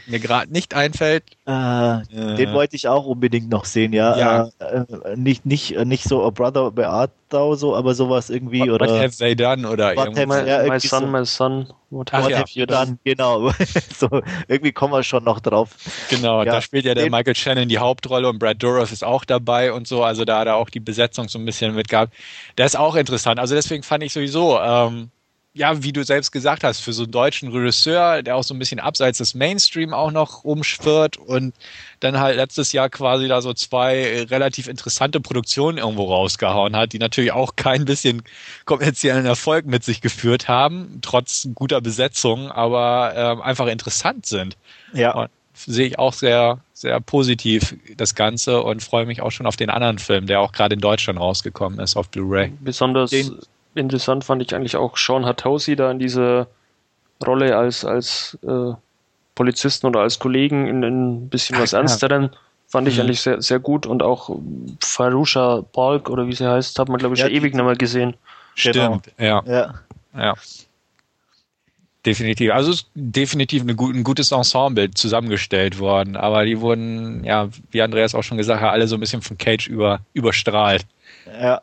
mir gerade nicht einfällt. Äh, äh, den wollte ich auch unbedingt noch sehen, ja. ja. Äh, nicht, nicht, nicht so A Brother Beatau, so, aber sowas irgendwie. What, oder, what have they done? Oder what have, my, ja, my son, so, my son, what, Ach, what ja. have you done? Genau. so, irgendwie kommen wir schon noch drauf. Genau, ja, da spielt ja der den, Michael Shannon die Hauptrolle und Brad Dourif ist auch dabei und so. Also da hat er auch die Besetzung so ein bisschen mitgehabt. Der ist auch interessant. Also deswegen fand ich sowieso, ähm, ja, wie du selbst gesagt hast, für so einen deutschen Regisseur, der auch so ein bisschen abseits des Mainstream auch noch rumschwirrt und dann halt letztes Jahr quasi da so zwei relativ interessante Produktionen irgendwo rausgehauen hat, die natürlich auch kein bisschen kommerziellen Erfolg mit sich geführt haben, trotz guter Besetzung, aber ähm, einfach interessant sind. Ja. Und sehe ich auch sehr, sehr positiv das Ganze und freue mich auch schon auf den anderen Film, der auch gerade in Deutschland rausgekommen ist auf Blu-ray. Besonders den interessant fand ich eigentlich auch Sean Hatausi da in dieser Rolle als, als äh, Polizisten oder als Kollegen in, in ein bisschen was Ernsteren. Fand ich mhm. eigentlich sehr, sehr gut und auch Farusha Balk oder wie sie heißt, hat man glaube ich ja, schon ewig nicht mehr gesehen. Stimmt, genau. ja. ja. ja. Definitiv. Also ist definitiv eine, ein gutes Ensemble zusammengestellt worden, aber die wurden, ja, wie Andreas auch schon gesagt hat, alle so ein bisschen von Cage über, überstrahlt. Ja,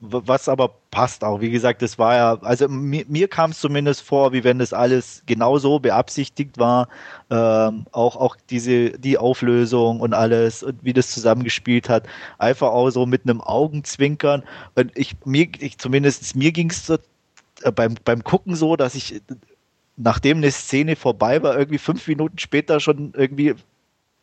was aber passt auch. Wie gesagt, das war ja, also mir, mir kam es zumindest vor, wie wenn das alles genauso beabsichtigt war. Ähm, auch, auch diese, die Auflösung und alles und wie das zusammengespielt hat. Einfach auch so mit einem Augenzwinkern. Und ich, mir, ich zumindest, mir ging es so, äh, beim, beim Gucken so, dass ich, nachdem eine Szene vorbei war, irgendwie fünf Minuten später schon irgendwie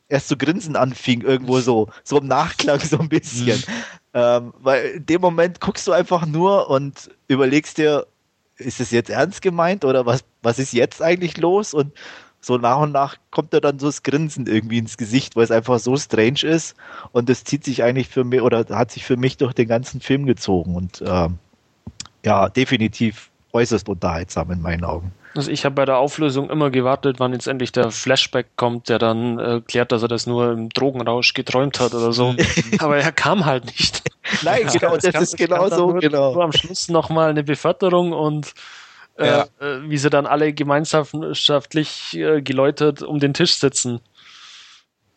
erst zu grinsen anfing, irgendwo so, so im Nachklang so ein bisschen. Mhm. Ähm, weil in dem Moment guckst du einfach nur und überlegst dir, ist es jetzt ernst gemeint oder was, was ist jetzt eigentlich los? Und so nach und nach kommt da dann so das Grinsen irgendwie ins Gesicht, weil es einfach so strange ist. Und das zieht sich eigentlich für mich oder hat sich für mich durch den ganzen Film gezogen. Und ähm, ja, definitiv äußerst unterhaltsam in meinen Augen. Also ich habe bei der Auflösung immer gewartet, wann jetzt endlich der Flashback kommt, der dann äh, klärt, dass er das nur im Drogenrausch geträumt hat oder so. Aber er kam halt nicht. Nein, Ja, genau, das kam- ist genau so, nur, genau. Nur am Schluss nochmal eine Beförderung und äh, Ja. äh, wie sie dann alle gemeinschaftlich äh, geläutert um den Tisch sitzen.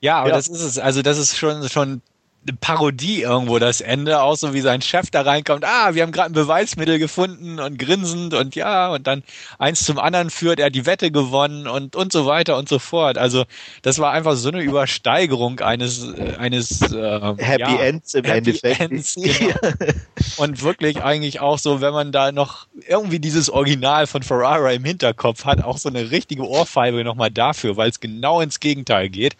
Ja, aber Ja. das ist es. Also das ist schon schon eine Parodie irgendwo das Ende, auch so wie sein Chef da reinkommt. Ah, wir haben gerade ein Beweismittel gefunden und grinsend und ja und dann eins zum anderen führt, er hat die Wette gewonnen und und so weiter und so fort. Also das war einfach so eine Übersteigerung eines äh, eines äh, Happy ja, Ends im Happy Endeffekt. Ends, genau. Und wirklich eigentlich auch so, wenn man da noch irgendwie dieses Original von Ferrara im Hinterkopf hat, auch so eine richtige Ohrfeibe nochmal dafür, weil es genau ins Gegenteil geht.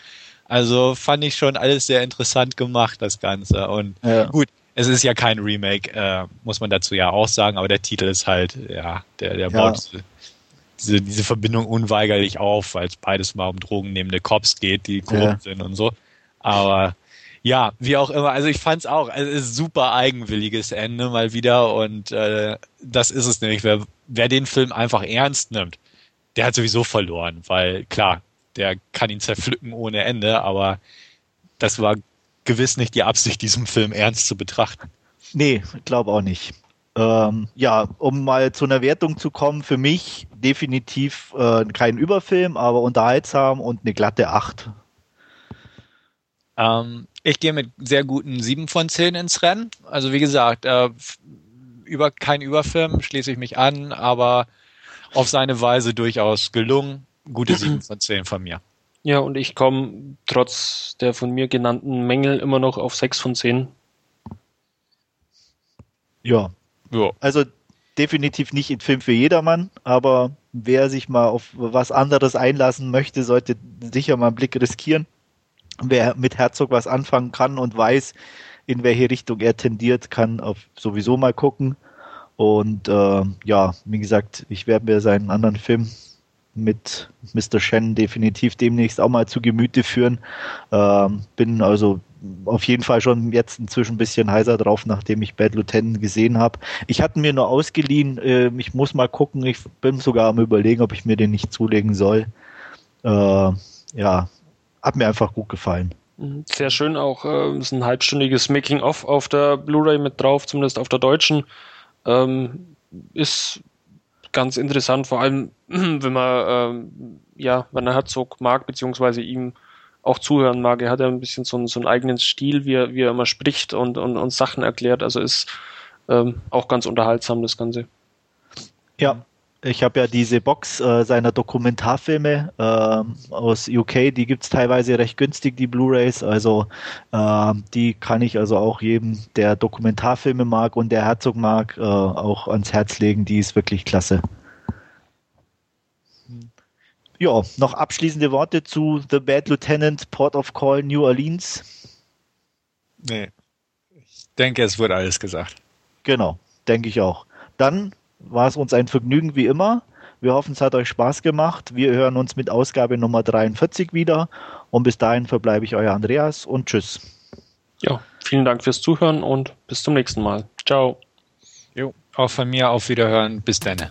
Also fand ich schon alles sehr interessant gemacht, das Ganze. Und Ja. gut, es ist ja kein Remake, äh, muss man dazu ja auch sagen, aber der Titel ist halt, ja, der, der Ja. baut diese, diese, Verbindung unweigerlich auf, weil es beides mal um drogennehmende Cops geht, die korrupt sind und so. Aber ja, wie auch immer. Also ich fand's auch, also es ist super eigenwilliges Ende mal wieder und äh, das ist es nämlich. Wer, wer den Film einfach ernst nimmt, der hat sowieso verloren, weil klar, der kann ihn zerpflücken ohne Ende, aber das war gewiss nicht die Absicht, diesen Film ernst zu betrachten. Nee, glaube auch nicht. Ähm, ja, um mal zu einer Wertung zu kommen, für mich definitiv äh, kein Überfilm, aber unterhaltsam und eine glatte 8. Ähm, ich gehe mit sehr guten 7 von 10 ins Rennen. Also wie gesagt, äh, über kein Überfilm schließe ich mich an, aber auf seine Weise durchaus gelungen. Gute 7 von 10 von mir. Ja, und ich komme trotz der von mir genannten Mängel immer noch auf 6 von 10. Ja, Ja. also definitiv nicht ein Film für jedermann, aber wer sich mal auf was anderes einlassen möchte, sollte sicher mal einen Blick riskieren. Wer mit Herzog was anfangen kann und weiß, in welche Richtung er tendiert, kann auf sowieso mal gucken. Und äh, ja, wie gesagt, ich werde mir seinen anderen Film mit Mr. Shen definitiv demnächst auch mal zu Gemüte führen. Ähm, bin also auf jeden Fall schon jetzt inzwischen ein bisschen heißer drauf, nachdem ich Bad Lieutenant gesehen habe. Ich hatte mir nur ausgeliehen, äh, ich muss mal gucken, ich bin sogar am überlegen, ob ich mir den nicht zulegen soll. Äh, ja, hat mir einfach gut gefallen. Mhm. Sehr schön auch, äh, ist ein halbstündiges Making-of auf der Blu-ray mit drauf, zumindest auf der deutschen. Ähm, ist ganz interessant, vor allem wenn man ähm, ja, wenn er Herzog mag, beziehungsweise ihm auch zuhören mag. Er hat ja ein bisschen so, so einen eigenen Stil, wie er, wie er immer spricht und, und, und Sachen erklärt. Also ist ähm, auch ganz unterhaltsam, das Ganze. Ja, ich habe ja diese Box äh, seiner Dokumentarfilme ähm, aus UK, die gibt's teilweise recht günstig, die Blu-rays. Also ähm, die kann ich also auch jedem, der Dokumentarfilme mag und der Herzog mag, äh, auch ans Herz legen. Die ist wirklich klasse. Ja, noch abschließende Worte zu The Bad Lieutenant, Port of Call, New Orleans. Nee. Ich denke, es wurde alles gesagt. Genau, denke ich auch. Dann war es uns ein Vergnügen wie immer. Wir hoffen, es hat euch Spaß gemacht. Wir hören uns mit Ausgabe Nummer 43 wieder. Und bis dahin verbleibe ich euer Andreas und tschüss. Ja, vielen Dank fürs Zuhören und bis zum nächsten Mal. Ciao. Jo. Auch von mir auf Wiederhören. Bis dann.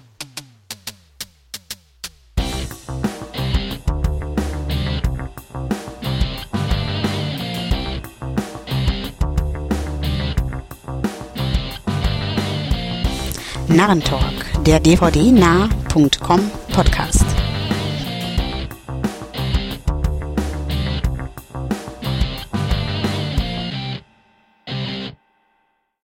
Narrentalk, der dvd-nah.com Podcast.